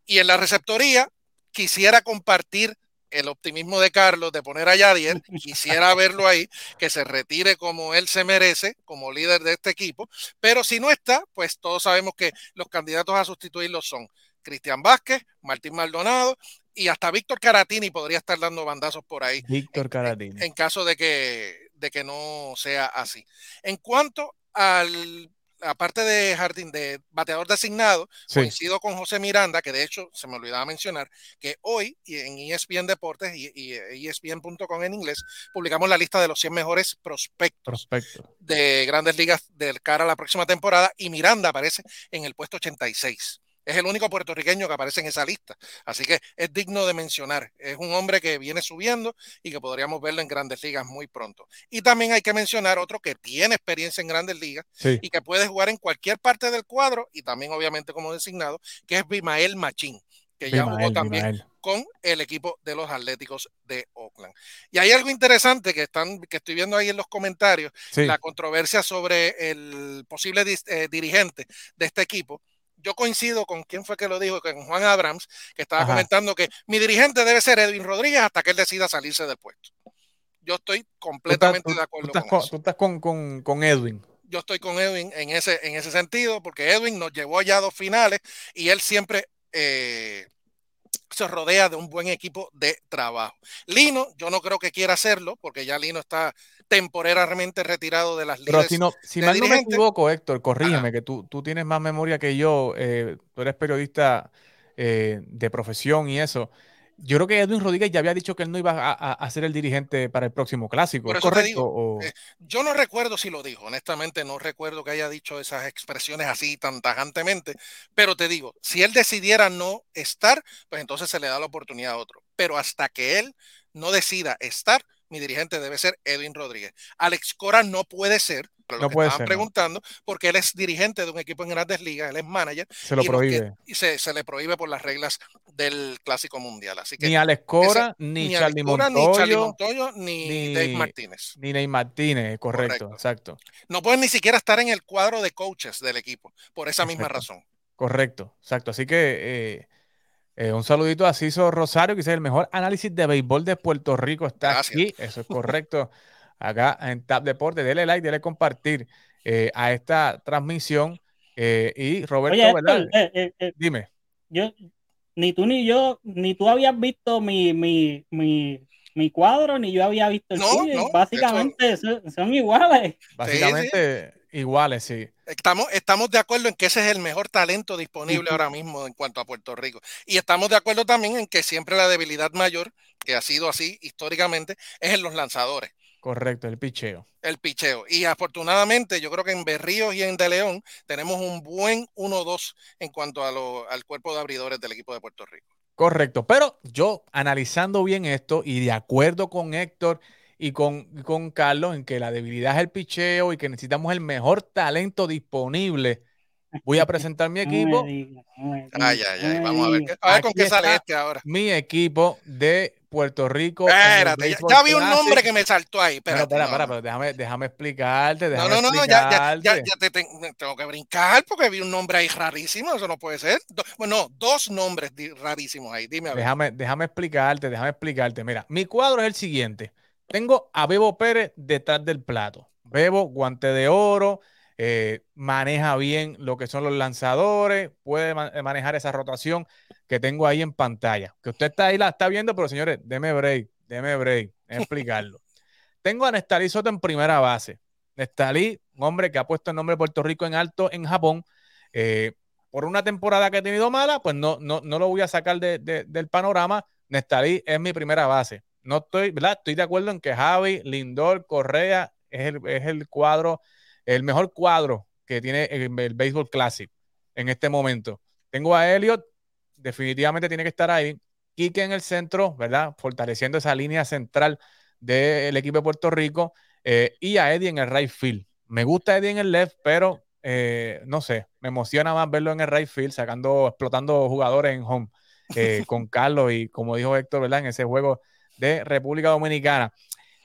Y en la receptoría, quisiera compartir el optimismo de Carlos de poner a Yadier, quisiera verlo ahí, que se retire como él se merece, como líder de este equipo, pero si no está, pues todos sabemos que los candidatos a sustituirlo son Cristian Vázquez, Martín Maldonado y hasta Víctor Caratini podría estar dando bandazos por ahí. Víctor Caratini. En, en, caso de que, de que no sea así. En cuanto al aparte de Jardín, de bateador designado, sí. coincido con José Miranda, que de hecho se me olvidaba mencionar, que hoy en ESPN Deportes y, y ESPN.com en inglés publicamos la lista de los 100 mejores prospectos Prospecto. de grandes ligas del cara a la próxima temporada y Miranda aparece en el puesto 86. Es el único puertorriqueño que aparece en esa lista. Así que es digno de mencionar. Es un hombre que viene subiendo y que podríamos verlo en grandes ligas muy pronto. Y también hay que mencionar otro que tiene experiencia en grandes ligas sí. y que puede jugar en cualquier parte del cuadro y también obviamente como designado, que es Bimael Machín que ya jugó también Bimael. con el equipo de los Atléticos de Oakland. Y hay algo interesante que están que estoy viendo ahí en los comentarios, Sí. la controversia sobre el posible eh, dirigente de este equipo. Yo coincido con quién fue que lo dijo, con Juan Abrams, que estaba Ajá. comentando que mi dirigente debe ser Edwin Rodríguez hasta que él decida salirse del puesto. Yo estoy completamente de acuerdo con con, eso. tú estás con- con- con Edwin. Yo estoy con Edwin en ese, en ese sentido, porque Edwin nos llevó ya a dos finales y él siempre eh, se rodea de un buen equipo de trabajo. Lino, yo no creo que quiera hacerlo, porque ya Lino está temporariamente retirado de las Pero ligas. si, no, si mal no me equivoco, Héctor, corrígeme, Ajá. que tú, tú tienes más memoria que yo, eh, tú eres periodista eh, de profesión y eso. Yo creo que Edwin Rodríguez ya había dicho que él no iba a, a- a ser el dirigente para el próximo clásico. ¿Es correcto? digo, O- eh, Yo no recuerdo si lo dijo, honestamente no recuerdo que haya dicho esas expresiones así tan tajantemente, pero te digo, si él decidiera no estar, pues entonces se le da la oportunidad a otro. Pero hasta que él no decida estar, mi dirigente debe ser Edwin Rodríguez. Alex Cora no puede ser, pero lo No que puede estaban ser, no. preguntando, porque él es dirigente de un equipo en grandes ligas, él es manager, se lo y, que- prohíbe. y se, se le prohíbe por las reglas del Clásico Mundial. Así que Ni Alex Cora, ni, ni Charlie Cora, ni Charlie Montoyo, Montoyo, ni, ni- Dave Martínez. ni Ney Martínez. Correcto, Correcto. exacto. no pueden ni siquiera estar en el cuadro de coaches del equipo por esa misma Exacto. razón. Correcto, exacto. Así que eh, eh, un saludito a Ciso Rosario, que es el mejor análisis de béisbol de Puerto Rico. Está Gracias. aquí, eso es correcto. Acá en Tap Deporte, dele like, dele compartir eh, a esta transmisión. eh, y Roberto, Oye, ¿verdad? Héctor, eh, eh, eh, Dime. yo, ni tú ni yo, ni tú habías visto mi, mi, mi, mi cuadro, ni yo había visto el No, tuyo. no, Básicamente son, son iguales. Básicamente iguales, sí. Estamos, estamos de acuerdo en que ese es el mejor talento disponible ahora mismo en cuanto a Puerto Rico. Y estamos de acuerdo también en que siempre la debilidad mayor, que ha sido así históricamente, es en los lanzadores, Correcto, el picheo. el picheo. Y afortunadamente yo creo que en Berríos y en De León tenemos un buen 1-2 en cuanto a lo- al cuerpo de abridores del equipo de Puerto Rico. Correcto, pero yo analizando bien esto y de acuerdo con Héctor y con, y con Carlos en que la debilidad es el picheo y que necesitamos el mejor talento disponible, voy a presentar mi No equipo, no Ay, ay, ay, vamos a ver, digas. qué- a ver con qué sale este ahora. mi equipo de Puerto Rico. Espérate, ya, vi un Classic. nombre que me saltó ahí. Pero, Espérate, espera, no, espera, no. pero déjame, déjame explicarte, No, déjame no, no, no, ya, ya, ya, te ten- tengo que brincar porque vi un nombre ahí rarísimo, eso no puede ser. Do- bueno, dos nombres rarísimos ahí, dime a ver. Déjame, déjame explicarte, déjame explicarte. Mira, mi cuadro es el siguiente. Tengo a Bebo Pérez detrás del plato. Bebo, guante de oro, eh, maneja bien lo que son los lanzadores, puede ma- manejar esa rotación que tengo ahí en pantalla. Que usted está ahí, la está viendo, pero señores, deme break, deme break, explicarlo. Tengo a Nestalí Soto en primera base. Nestalí, un hombre que ha puesto el nombre de Puerto Rico en alto en Japón. eh, por una temporada que ha tenido mala, pues no, no, no lo voy a sacar de- de- del panorama. Nestalí es mi primera base. No estoy, ¿verdad? Estoy de acuerdo en que Javi, Lindor, Correa es el, es el cuadro, el mejor cuadro que tiene el, el Béisbol Classic en este momento. Tengo a Elliot, definitivamente tiene que estar ahí. Quique en el centro, ¿verdad? Fortaleciendo esa línea central del equipo de Puerto Rico. eh, y a Eddie en el right field. Me gusta Eddie en el left, pero eh, no sé, me emociona más verlo en el right field, sacando, explotando jugadores en home eh, con Carlos y como dijo Héctor, ¿verdad? En ese juego de República Dominicana.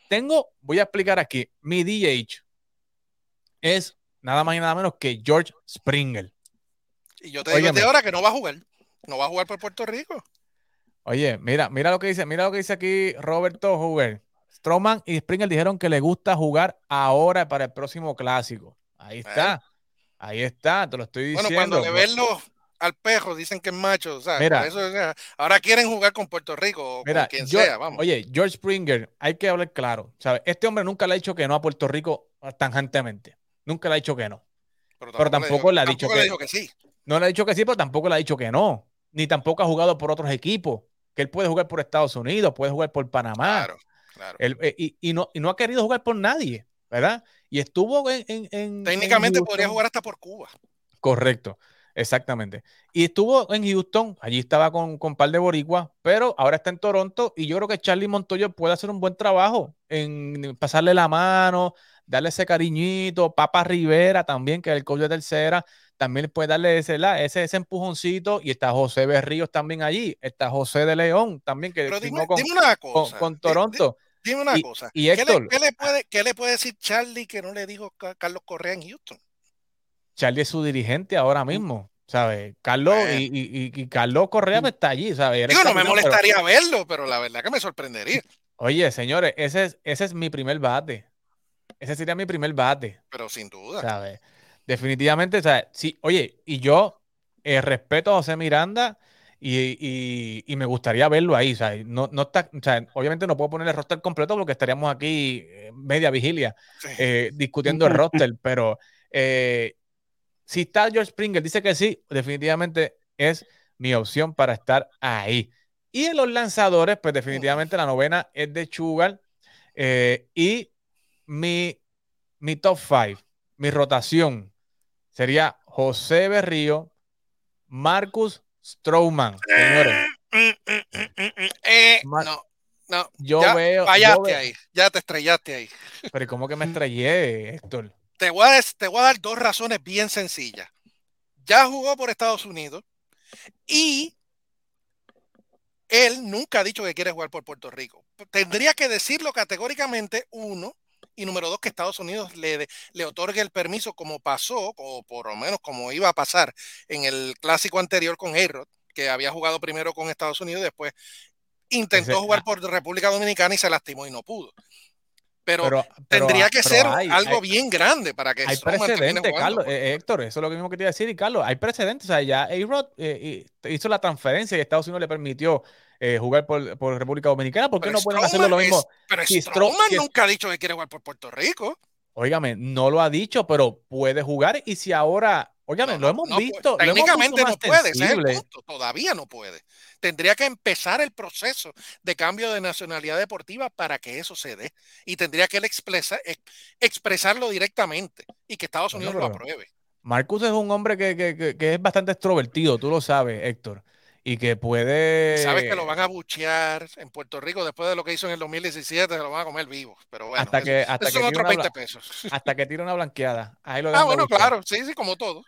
Tengo, voy a explicar aquí, mi DH es nada más y nada menos que George Springer. Y yo te digo de ahora que no va a jugar. No va a jugar por Puerto Rico. Oye, mira, mira lo que dice, mira lo que dice aquí Roberto Huber. Stroman y Springer dijeron que le gusta jugar ahora para el próximo clásico. Ahí está. Ahí está, te lo estoy Bueno, diciendo. cuando le ven los, al perro dicen que es macho. O sea, eso, ahora quieren jugar con Puerto Rico o con quien sea. Vamos. Oye, George Springer, hay que hablar claro. ¿sabes? Este hombre nunca le ha dicho que no a Puerto Rico tangentemente. Nunca le ha dicho que no. Pero tampoco, le, ha dicho que, sí. No le ha dicho que sí, pero tampoco le ha dicho que no. Ni tampoco ha jugado por otros equipos. Que él puede jugar por Estados Unidos, puede jugar por Panamá. Claro, claro. Eh, y, no, y no ha querido jugar por nadie, ¿verdad? Y estuvo en. Técnicamente podría jugar hasta por Cuba. Correcto. Exactamente. Y estuvo en Houston, allí estaba con, con un par de boricuas, pero ahora está en Toronto y yo creo que Charlie Montoyo puede hacer un buen trabajo en pasarle la mano, darle ese cariñito. Papa Rivera también, que es el coach de tercera, también puede darle ese, ese, ese empujoncito. Y está José Berríos también allí, está José de León también, que dime, con, una cosa. con, Toronto. Dime una cosa. ¿Qué, le, puede, ¿Qué le puede decir Charlie que no le dijo Carlos Correa en Houston? Charlie es su dirigente ahora mismo. ¿Sabes? Carlos y, Carlos Correa pues, está allí, ¿sabes? Digo, no me molestaría verlo, pero la verdad que me sorprendería. Oye, señores, ese es, ese es mi primer bate. Ese sería mi primer bate. Pero sin duda. ¿Sabes? Definitivamente, ¿sabes? Sí, oye, y yo eh, respeto a José Miranda y, me gustaría verlo ahí, ¿sabes? No, no está, sea, obviamente no puedo poner el roster completo porque estaríamos aquí eh, media vigilia eh, discutiendo el roster, pero si está George Springer, dice que sí, definitivamente es mi opción para estar ahí. Y en los lanzadores, pues definitivamente la novena es de Chugal. Eh, y mi, mi top five, mi rotación sería José Berrío, Marcus Strowman. Señores. Eh, no, no. Yo veo. Fallaste ahí, ya te estrellaste ahí. Pero ¿cómo que me estrellé, Héctor? Te voy, a, te voy a dar dos razones bien sencillas. Ya jugó por Estados Unidos y él nunca ha dicho que quiere jugar por Puerto Rico. Tendría que decirlo categóricamente, uno, y número dos, que Estados Unidos le, le otorgue el permiso como pasó, o por lo menos como iba a pasar en el clásico anterior con Ayrod, que había jugado primero con Estados Unidos y después intentó jugar ah. por República Dominicana y se lastimó y no pudo. Pero, tendría que ser algo bien grande para que hay precedentes, Carlos, eh, Héctor, eso es lo mismo que te iba a decir, y Carlos, hay precedentes, o sea, ya A-Rod eh, hizo la transferencia y Estados Unidos le permitió eh, jugar por, por, República Dominicana, ¿por qué no pueden hacerlo lo mismo? pero Stroman nunca ha dicho que quiere jugar por Puerto Rico. Óigame, no lo ha dicho, pero puede jugar y si ahora Óigame, lo hemos visto. Técnicamente no puede, todavía no puede. Tendría que empezar el proceso de cambio de nacionalidad deportiva para que eso se dé. Y tendría que él expresarlo directamente y que Estados Unidos lo apruebe. Marcus es un hombre que, es bastante extrovertido, tú lo sabes, Héctor y que puede. Sabes que lo van a buchear en Puerto Rico después de lo que hizo en el 2017, se lo van a comer vivo. Pero bueno, hasta que, hasta que son otros 20 pesos. Hasta que tire una blanqueada. Ahí lo ah, bueno, claro, sí, sí, como todo.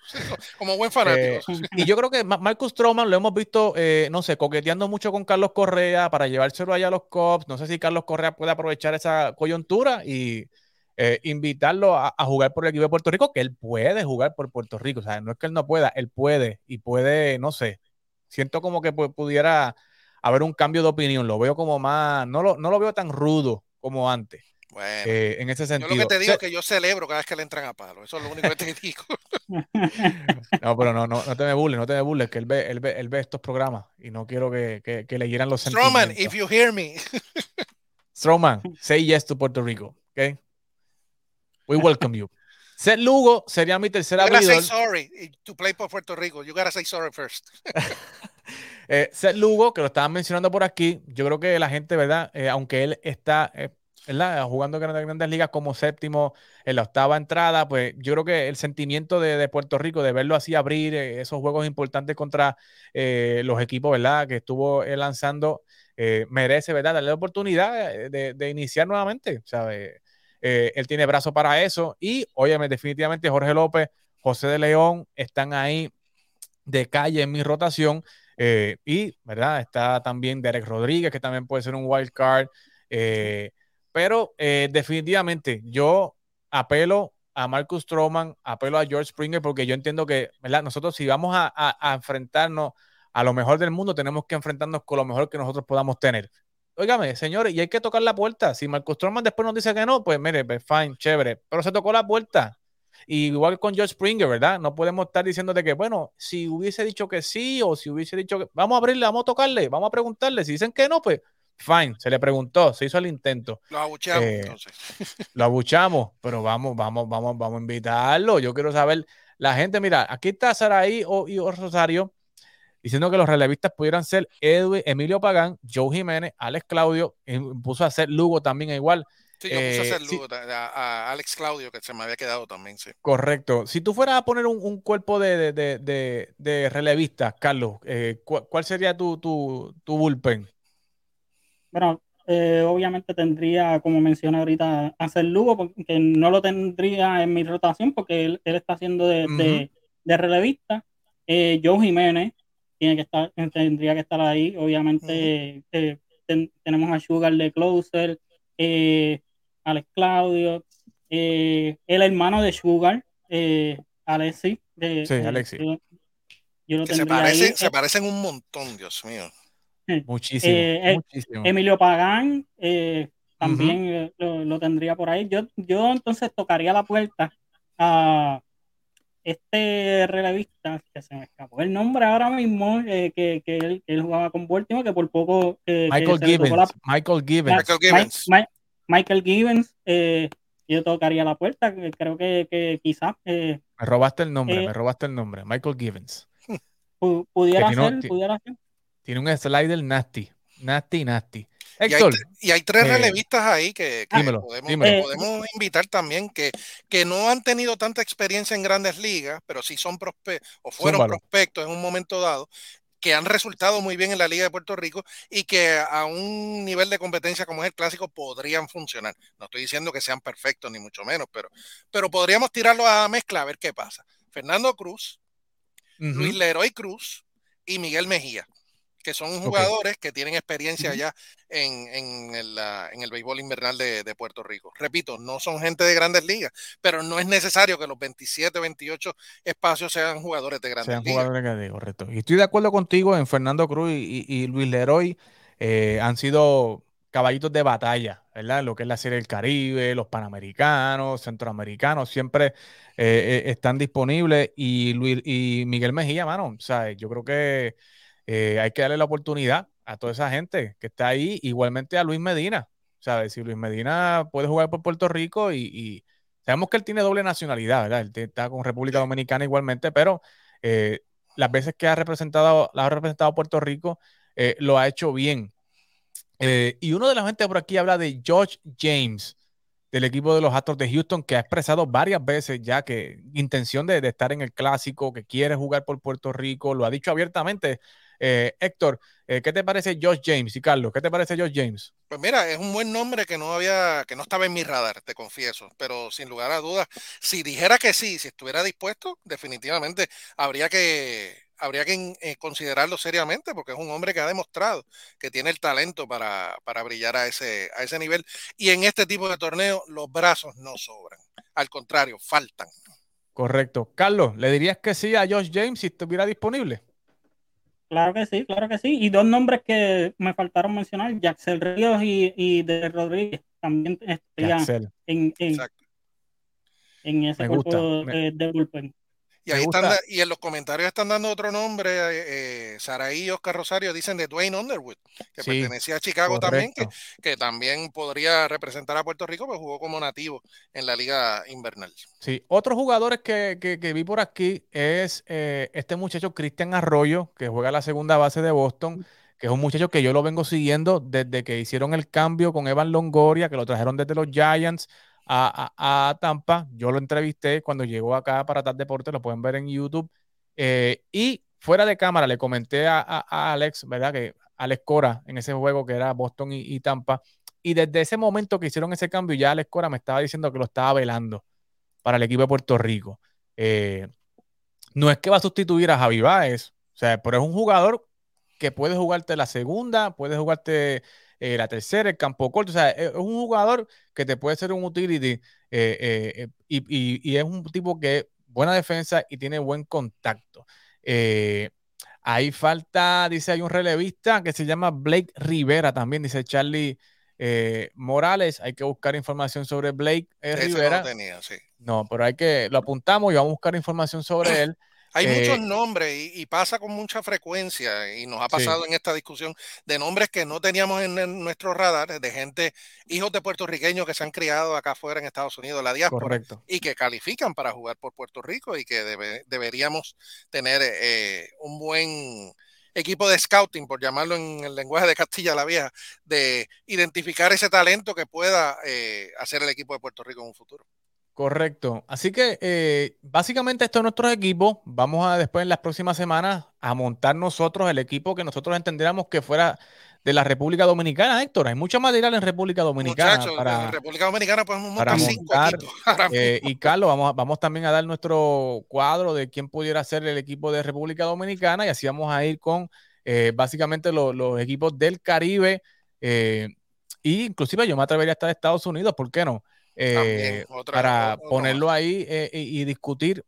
como buen fanático. Eh, y yo creo que Marcus Stroman lo hemos visto, eh, no sé, coqueteando mucho con Carlos Correa para llevárselo allá a los Cops. No sé si Carlos Correa puede aprovechar esa coyuntura y. Eh, invitarlo a, a, jugar por el equipo de Puerto Rico, que él puede jugar por Puerto Rico. O sea, no es que él no pueda, él puede y puede, no sé, siento como que pudiera haber un cambio de opinión. Lo veo como más, no lo, no lo veo tan rudo como antes. Bueno, eh, en ese sentido. Yo lo que te digo es que yo celebro cada vez que le entran a palo. Eso es lo único que te digo. no, pero no, no, no te me burles, no te me burles, que él ve, él ve, él ve estos programas y no quiero que, que, que le hieran los Strowman, if you hear me. Strowman, say yes to Puerto Rico, okay? We welcome you. Seth Lugo sería mi tercer you abridor. Say sorry to play for Puerto Rico. You gotta say sorry first. eh, Seth Lugo, que lo estaban mencionando por aquí, yo creo que la gente, ¿verdad? Eh, aunque él está eh, jugando en grandes ligas como séptimo en la octava entrada, pues yo creo que el sentimiento de, de Puerto Rico, de verlo así abrir eh, esos juegos importantes contra los equipos, ¿verdad? Que estuvo lanzando, merece, ¿verdad? Darle la oportunidad de, de iniciar nuevamente, ¿sabes? Eh, él tiene brazo para eso. Y, óyeme, definitivamente Jorge López, José de León están ahí de calle en mi rotación. Eh, y, ¿verdad? Está también Derek Rodríguez, que también puede ser un wild card. Eh, pero definitivamente yo apelo a Marcus Stroman, apelo a George Springer, porque yo entiendo que, ¿verdad? Nosotros si vamos a, a enfrentarnos a lo mejor del mundo, tenemos que enfrentarnos con lo mejor que nosotros podamos tener. Óigame, señores, y hay que tocar la puerta. Si Marcos Stroman después nos dice que no, pues mire, pues fine, chévere. Pero se tocó la puerta. igual con George Springer, ¿verdad? No podemos estar diciendo de que, bueno, si hubiese dicho que sí o si hubiese dicho que vamos a abrirle, vamos a tocarle, vamos a preguntarle. Si dicen que no, pues fine, se le preguntó, se hizo el intento. Lo abuchamos eh, entonces. Lo abuchamos, pero vamos, vamos, vamos, vamos a invitarlo. Yo quiero saber, la gente, mira, aquí está Saraí o, y Rosario diciendo que los relevistas pudieran ser Edwin, Emilio Pagán, Joe Jiménez, Alex Claudio, puso a hacer Lugo también igual. Sí, yo puse a hacer Lugo, a, Alex Claudio, que se me había quedado también, sí. Correcto. Si tú fueras a poner un, cuerpo de, de, relevistas, Carlos, eh, ¿cuál sería tu, tu, tu bullpen? Bueno, eh, obviamente tendría, como mencioné ahorita, hacer Lugo, porque no lo tendría en mi rotación, porque él, está haciendo de, relevista. Eh, Joe Jiménez, tiene que estar, tendría que estar ahí. Obviamente eh, tenemos a Sugar de Closer, eh, Alex Claudio, eh, el hermano de Sugar, Alexi. sí, Alexi. se, parecen un montón, Dios mío. Muchísimo, Emilio Pagán también lo, tendría por ahí. Yo, yo entonces tocaría la puerta a, este relevista, que se me escapó el nombre ahora mismo, eh, que, que, él, jugaba con Baltimore, que por poco... Eh, Michael, Gibbons, Michael, Gibbons, Michael Gibbons. Eh, yo tocaría la puerta, creo que, que quizás... me robaste el nombre, me robaste el nombre, Michael Gibbons. Pudiera ser, pudiera ser. Tiene un slider nasty, nasty, nasty. Y hay, tres eh, relevistas ahí que, podemos, invitar también que, que no han tenido tanta experiencia en grandes ligas, pero sí son prospectos o fueron prospectos en un momento dado que han resultado muy bien en la Liga de Puerto Rico y que a un nivel de competencia como es el clásico podrían funcionar. No estoy diciendo que sean perfectos ni mucho menos, pero, pero podríamos tirarlo a mezcla a ver qué pasa. Fernando Cruz, Luis Leroy Cruz y Miguel Mejía que son jugadores que tienen experiencia ya en, en, el, en, el, béisbol invernal de, de, Puerto Rico. Repito, no son gente de grandes ligas, pero no es necesario que los 27, 28 espacios sean jugadores de grandes sean ligas. Jugadores de grandes, correcto. Y estoy de acuerdo contigo en Fernando Cruz y, y, Luis Leroy. Eh, han sido caballitos de batalla, ¿verdad? Lo que es la Serie del Caribe, los Panamericanos, Centroamericanos, siempre eh, eh, están disponibles. Y, Luis, y Miguel Mejía, mano, sea, yo creo que eh, hay que darle la oportunidad a toda esa gente que está ahí, igualmente a Luis Medina. ¿Sabes? Si Luis Medina puede jugar por Puerto Rico y, sabemos que él tiene doble nacionalidad, ¿verdad? Él está con República Dominicana igualmente, pero eh, las veces que ha representado, la ha representado Puerto Rico, eh, lo ha hecho bien. y uno de la gente por aquí habla de George James, del equipo de los Astros de Houston, que ha expresado varias veces ya que intención de, de, estar en el clásico, que quiere jugar por Puerto Rico, lo ha dicho abiertamente eh, Héctor, eh, ¿qué te parece Josh James? Y Carlos, ¿qué te parece Josh James? Pues mira, es un buen nombre que no había, que no estaba en mi radar, te confieso, pero sin lugar a dudas, si dijera que sí, si estuviera dispuesto, definitivamente habría que, habría que eh, considerarlo seriamente porque es un hombre que ha demostrado que tiene el talento para, para, brillar a ese, a ese nivel. Y en este tipo de torneo los brazos no sobran. Al contrario, faltan. Correcto. Carlos, ¿le dirías que sí a Josh James si estuviera disponible? Claro que sí, claro que sí. Y dos nombres que me faltaron mencionar, Jaxel Ríos y, y de Rodríguez, también estarían en, en, en, ese grupo de, de bullpen. Y, ahí están, y en los comentarios están dando otro nombre, eh, Saraí y Oscar Rosario dicen de Dwayne Underwood, que pertenecía a Chicago también, que, que, también podría representar a Puerto Rico, pero jugó como nativo en la liga invernal. Sí, otros jugadores que, que, vi por aquí es eh, este muchacho Cristian Arroyo, que juega la segunda base de Boston, que es un muchacho que yo lo vengo siguiendo desde que hicieron el cambio con Evan Longoria, que lo trajeron desde los Giants a, Tampa. Yo lo entrevisté cuando llegó acá para TAP Deporte, lo pueden ver en YouTube. Eh, y fuera de cámara le comenté a, Alex, ¿verdad? Que Alex Cora en ese juego que era Boston y, Tampa. Y desde ese momento que hicieron ese cambio, ya Alex Cora me estaba diciendo que lo estaba velando para el equipo de Puerto Rico. Eh, no es que va a sustituir a Javi Baez, o sea, pero es un jugador que puede jugarte la segunda, puede jugarte eh, la tercera, el campo corto. O sea, es un jugador que te puede ser un utility eh, eh, y, es un tipo que buena defensa y tiene buen contacto. ahí falta, dice, hay un relevista que se llama Blake Rivera también, dice Charlie eh, Morales, hay que buscar información sobre Blake eh, Rivera. No, tenía, sí. no, pero hay que, lo apuntamos y vamos a buscar información sobre él. Hay muchos nombres y, pasa con mucha frecuencia y nos ha pasado en esta discusión de nombres que no teníamos en, nuestro radar, de gente, hijos de puertorriqueños que se han criado acá afuera en Estados Unidos, la diáspora, y que califican para jugar por Puerto Rico y que deberíamos tener un buen equipo de scouting, por llamarlo en el lenguaje de Castilla la Vieja, de identificar ese talento que pueda eh, hacer el equipo de Puerto Rico en un futuro. Correcto. Así que eh, básicamente esto es nuestro equipo. Vamos a después en las próximas semanas a montar nosotros el equipo que nosotros entendiéramos que fuera de la República Dominicana, Héctor. Hay mucho material en República Dominicana. para, en República Dominicana podemos montar cinco eh, y Carlos, vamos, vamos también a dar nuestro cuadro de quién pudiera ser el equipo de República Dominicana y así vamos a ir con eh, básicamente los equipos del Caribe. Eh, y inclusive yo me atrevería a estar de Estados Unidos, ¿por qué no? Para ponerlo ahí y discutir.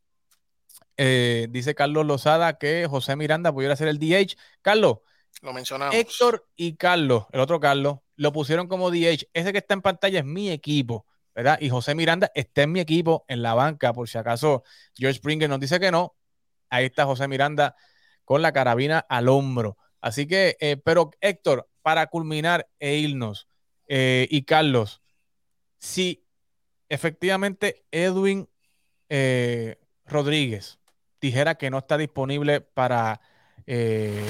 dice Carlos Lozada que José Miranda pudiera ser el DH. Carlos, lo mencionamos. Héctor y Carlos, el otro Carlos, lo pusieron como DH. Ese que está en pantalla es mi equipo, ¿verdad? Y José Miranda está en mi equipo en la banca, por si acaso George Springer nos dice que no. Ahí está José Miranda con la carabina al hombro. Así que, eh, pero Héctor, para culminar e irnos, eh, y Carlos, si efectivamente Edwin eh, Rodríguez dijera que no está disponible para el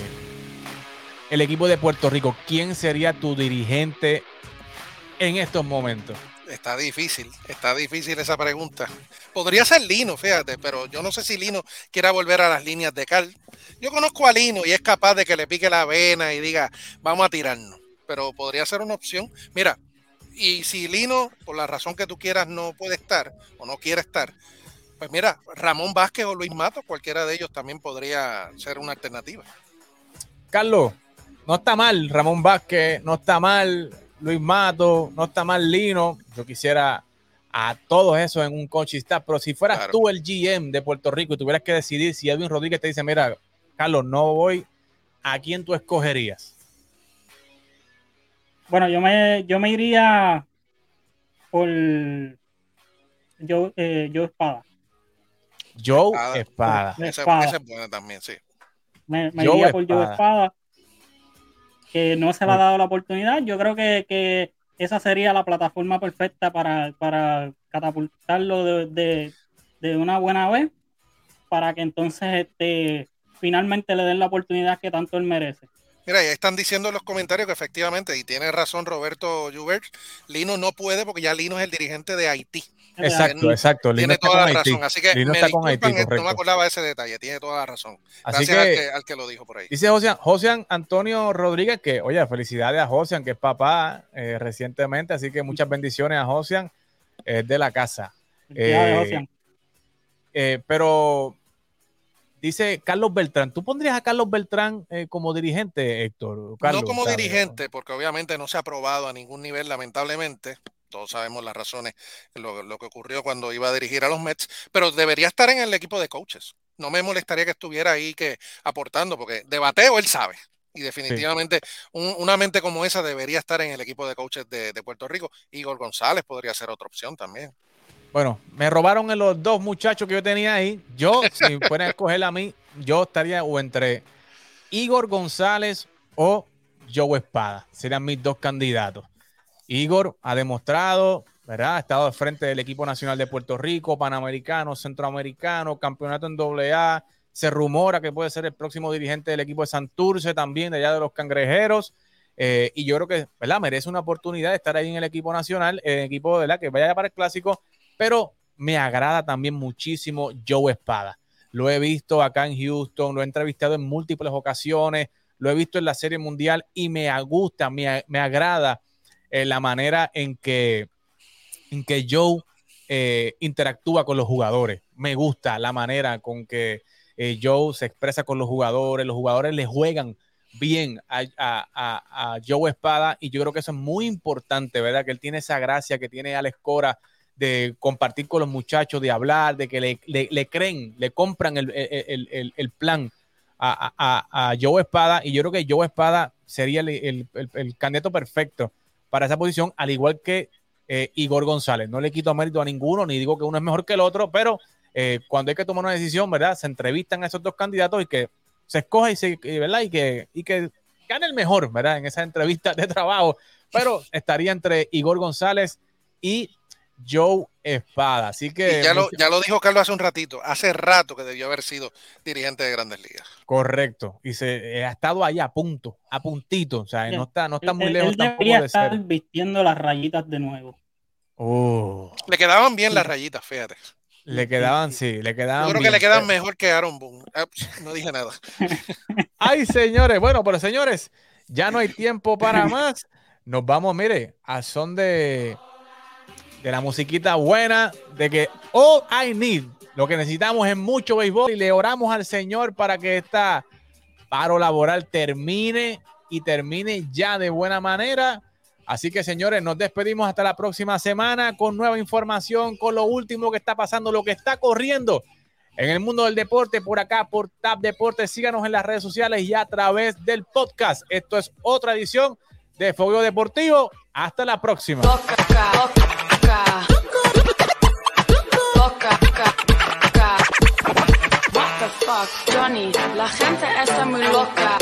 equipo de Puerto Rico, ¿quién sería tu dirigente en estos momentos? Está difícil, está difícil esa pregunta. Podría ser Lino, fíjate, pero yo no sé si Lino quiera volver a las líneas de Cal. Yo conozco a Lino y es capaz de que le pique la vena y diga, vamos a tirarnos, pero podría ser una opción. Mira, y si Lino, por la razón que tú quieras, no puede estar o no quiere estar, pues mira, Ramón Vázquez o Luis Mato, cualquiera de ellos también podría ser una alternativa. Carlos, no está mal Ramón Vázquez, no está mal Luis Mato, no está mal Lino. Yo quisiera a todos esos en un coach staff, pero si fueras tú el GM de Puerto Rico y tuvieras que decidir si Edwin Rodríguez te dice, mira, Carlos, no voy, ¿a quién tú escogerías? Bueno, yo me, yo me iría por Joe, eh, Espada. Joe Espada. Espada. Ese, también, sí. Me, iría por Joe Espada que no se le ha dado la oportunidad. Yo creo que, esa sería la plataforma perfecta para, catapultarlo de, una buena vez, para que entonces este, finalmente le den la oportunidad que tanto él merece. Mira, ya están diciendo en los comentarios que efectivamente, y tiene razón Roberto Jubert, Lino no puede porque ya Lino es el dirigente de Haití. Exacto, exacto. tiene toda la razón. Así que me está con Haití, no me acordaba de ese detalle. Tiene toda la razón. Gracias que, al, que, lo dijo por ahí. Dice José Antonio Rodríguez que, oye, felicidades a José, que es papá eh, recientemente. Así que muchas bendiciones a José eh, de la casa. Eh, eh, pero dice Carlos Beltrán. ¿Tú pondrías a Carlos Beltrán como dirigente, Héctor? no como dirigente, porque obviamente no se ha aprobado a ningún nivel, lamentablemente todos sabemos las razones, lo, lo, que ocurrió cuando iba a dirigir a los Mets, pero debería estar en el equipo de coaches. No me molestaría que estuviera ahí que aportando, porque de bateo él sabe. Y definitivamente una mente como esa debería estar en el equipo de coaches de, Puerto Rico. Igor González podría ser otra opción también. Bueno, me robaron en los dos muchachos que yo tenía ahí. Yo, si fueran a escoger a mí, yo estaría o entre Igor González o Joe Espada. Serían mis dos candidatos. Igor ha demostrado, ¿verdad? Ha estado al frente del equipo nacional de Puerto Rico, panamericano, centroamericano, campeonato en AA. Se rumora que puede ser el próximo dirigente del equipo de Santurce también, de allá de los cangrejeros. Eh, y yo creo que, ¿verdad? Merece una oportunidad de estar ahí en el equipo nacional, en el equipo, ¿verdad? Que vaya para el clásico, pero me agrada también muchísimo Joe Espada. Lo he visto acá en Houston, lo he entrevistado en múltiples ocasiones, lo he visto en la Serie Mundial y me gusta, me, me agrada eh, la manera en que, en que Joe eh, interactúa con los jugadores. Me gusta la manera con que eh, Joe se expresa con los jugadores. Los jugadores le juegan bien a, a, Joe Espada y yo creo que eso es muy importante, ¿verdad? Que él tiene esa gracia que tiene Alex Cora de compartir con los muchachos, de hablar, de que le, le, creen, le compran el, el, el plan a, Joe Espada y yo creo que Joe Espada sería el, candidato perfecto para esa posición, al igual que eh, Igor González. No le quito mérito a ninguno, ni digo que uno es mejor que el otro, pero eh, cuando hay que tomar una decisión, ¿verdad? Se entrevistan a esos dos candidatos y que se escoja y, se, ¿verdad? y, que, y que gane el mejor, ¿verdad? En esa entrevista de trabajo. Pero estaría entre Igor González y Joe Espada. Así que. ya, lo, ya lo dijo Carlos hace un ratito. Hace rato que debió haber sido dirigente de Grandes Ligas. Correcto. Y se eh, ha estado ahí a punto, a puntito. O sea, no está, no está muy lejos él tampoco de estar ser. vistiendo las rayitas de nuevo. Oh. Le quedaban bien las rayitas, fíjate. Le quedaban, sí, le quedaban. Yo creo que le quedan mejor que Aaron Boone. Ah, no dije nada. Ay, señores. Bueno, pero señores, ya no hay tiempo para más. Nos vamos, mire, a son de de la musiquita buena, de que all I need, lo que necesitamos es mucho béisbol y le oramos al Señor para que esta paro laboral termine y termine ya de buena manera. Así que señores, nos despedimos hasta la próxima semana con nueva información, con lo último que está pasando, lo que está corriendo en el mundo del deporte por acá, por TAP Deportes. Síganos en las redes sociales y a través del podcast. Esto es otra edición de Fuego Deportivo. Hasta la próxima. Johnny, la gente está muy loca.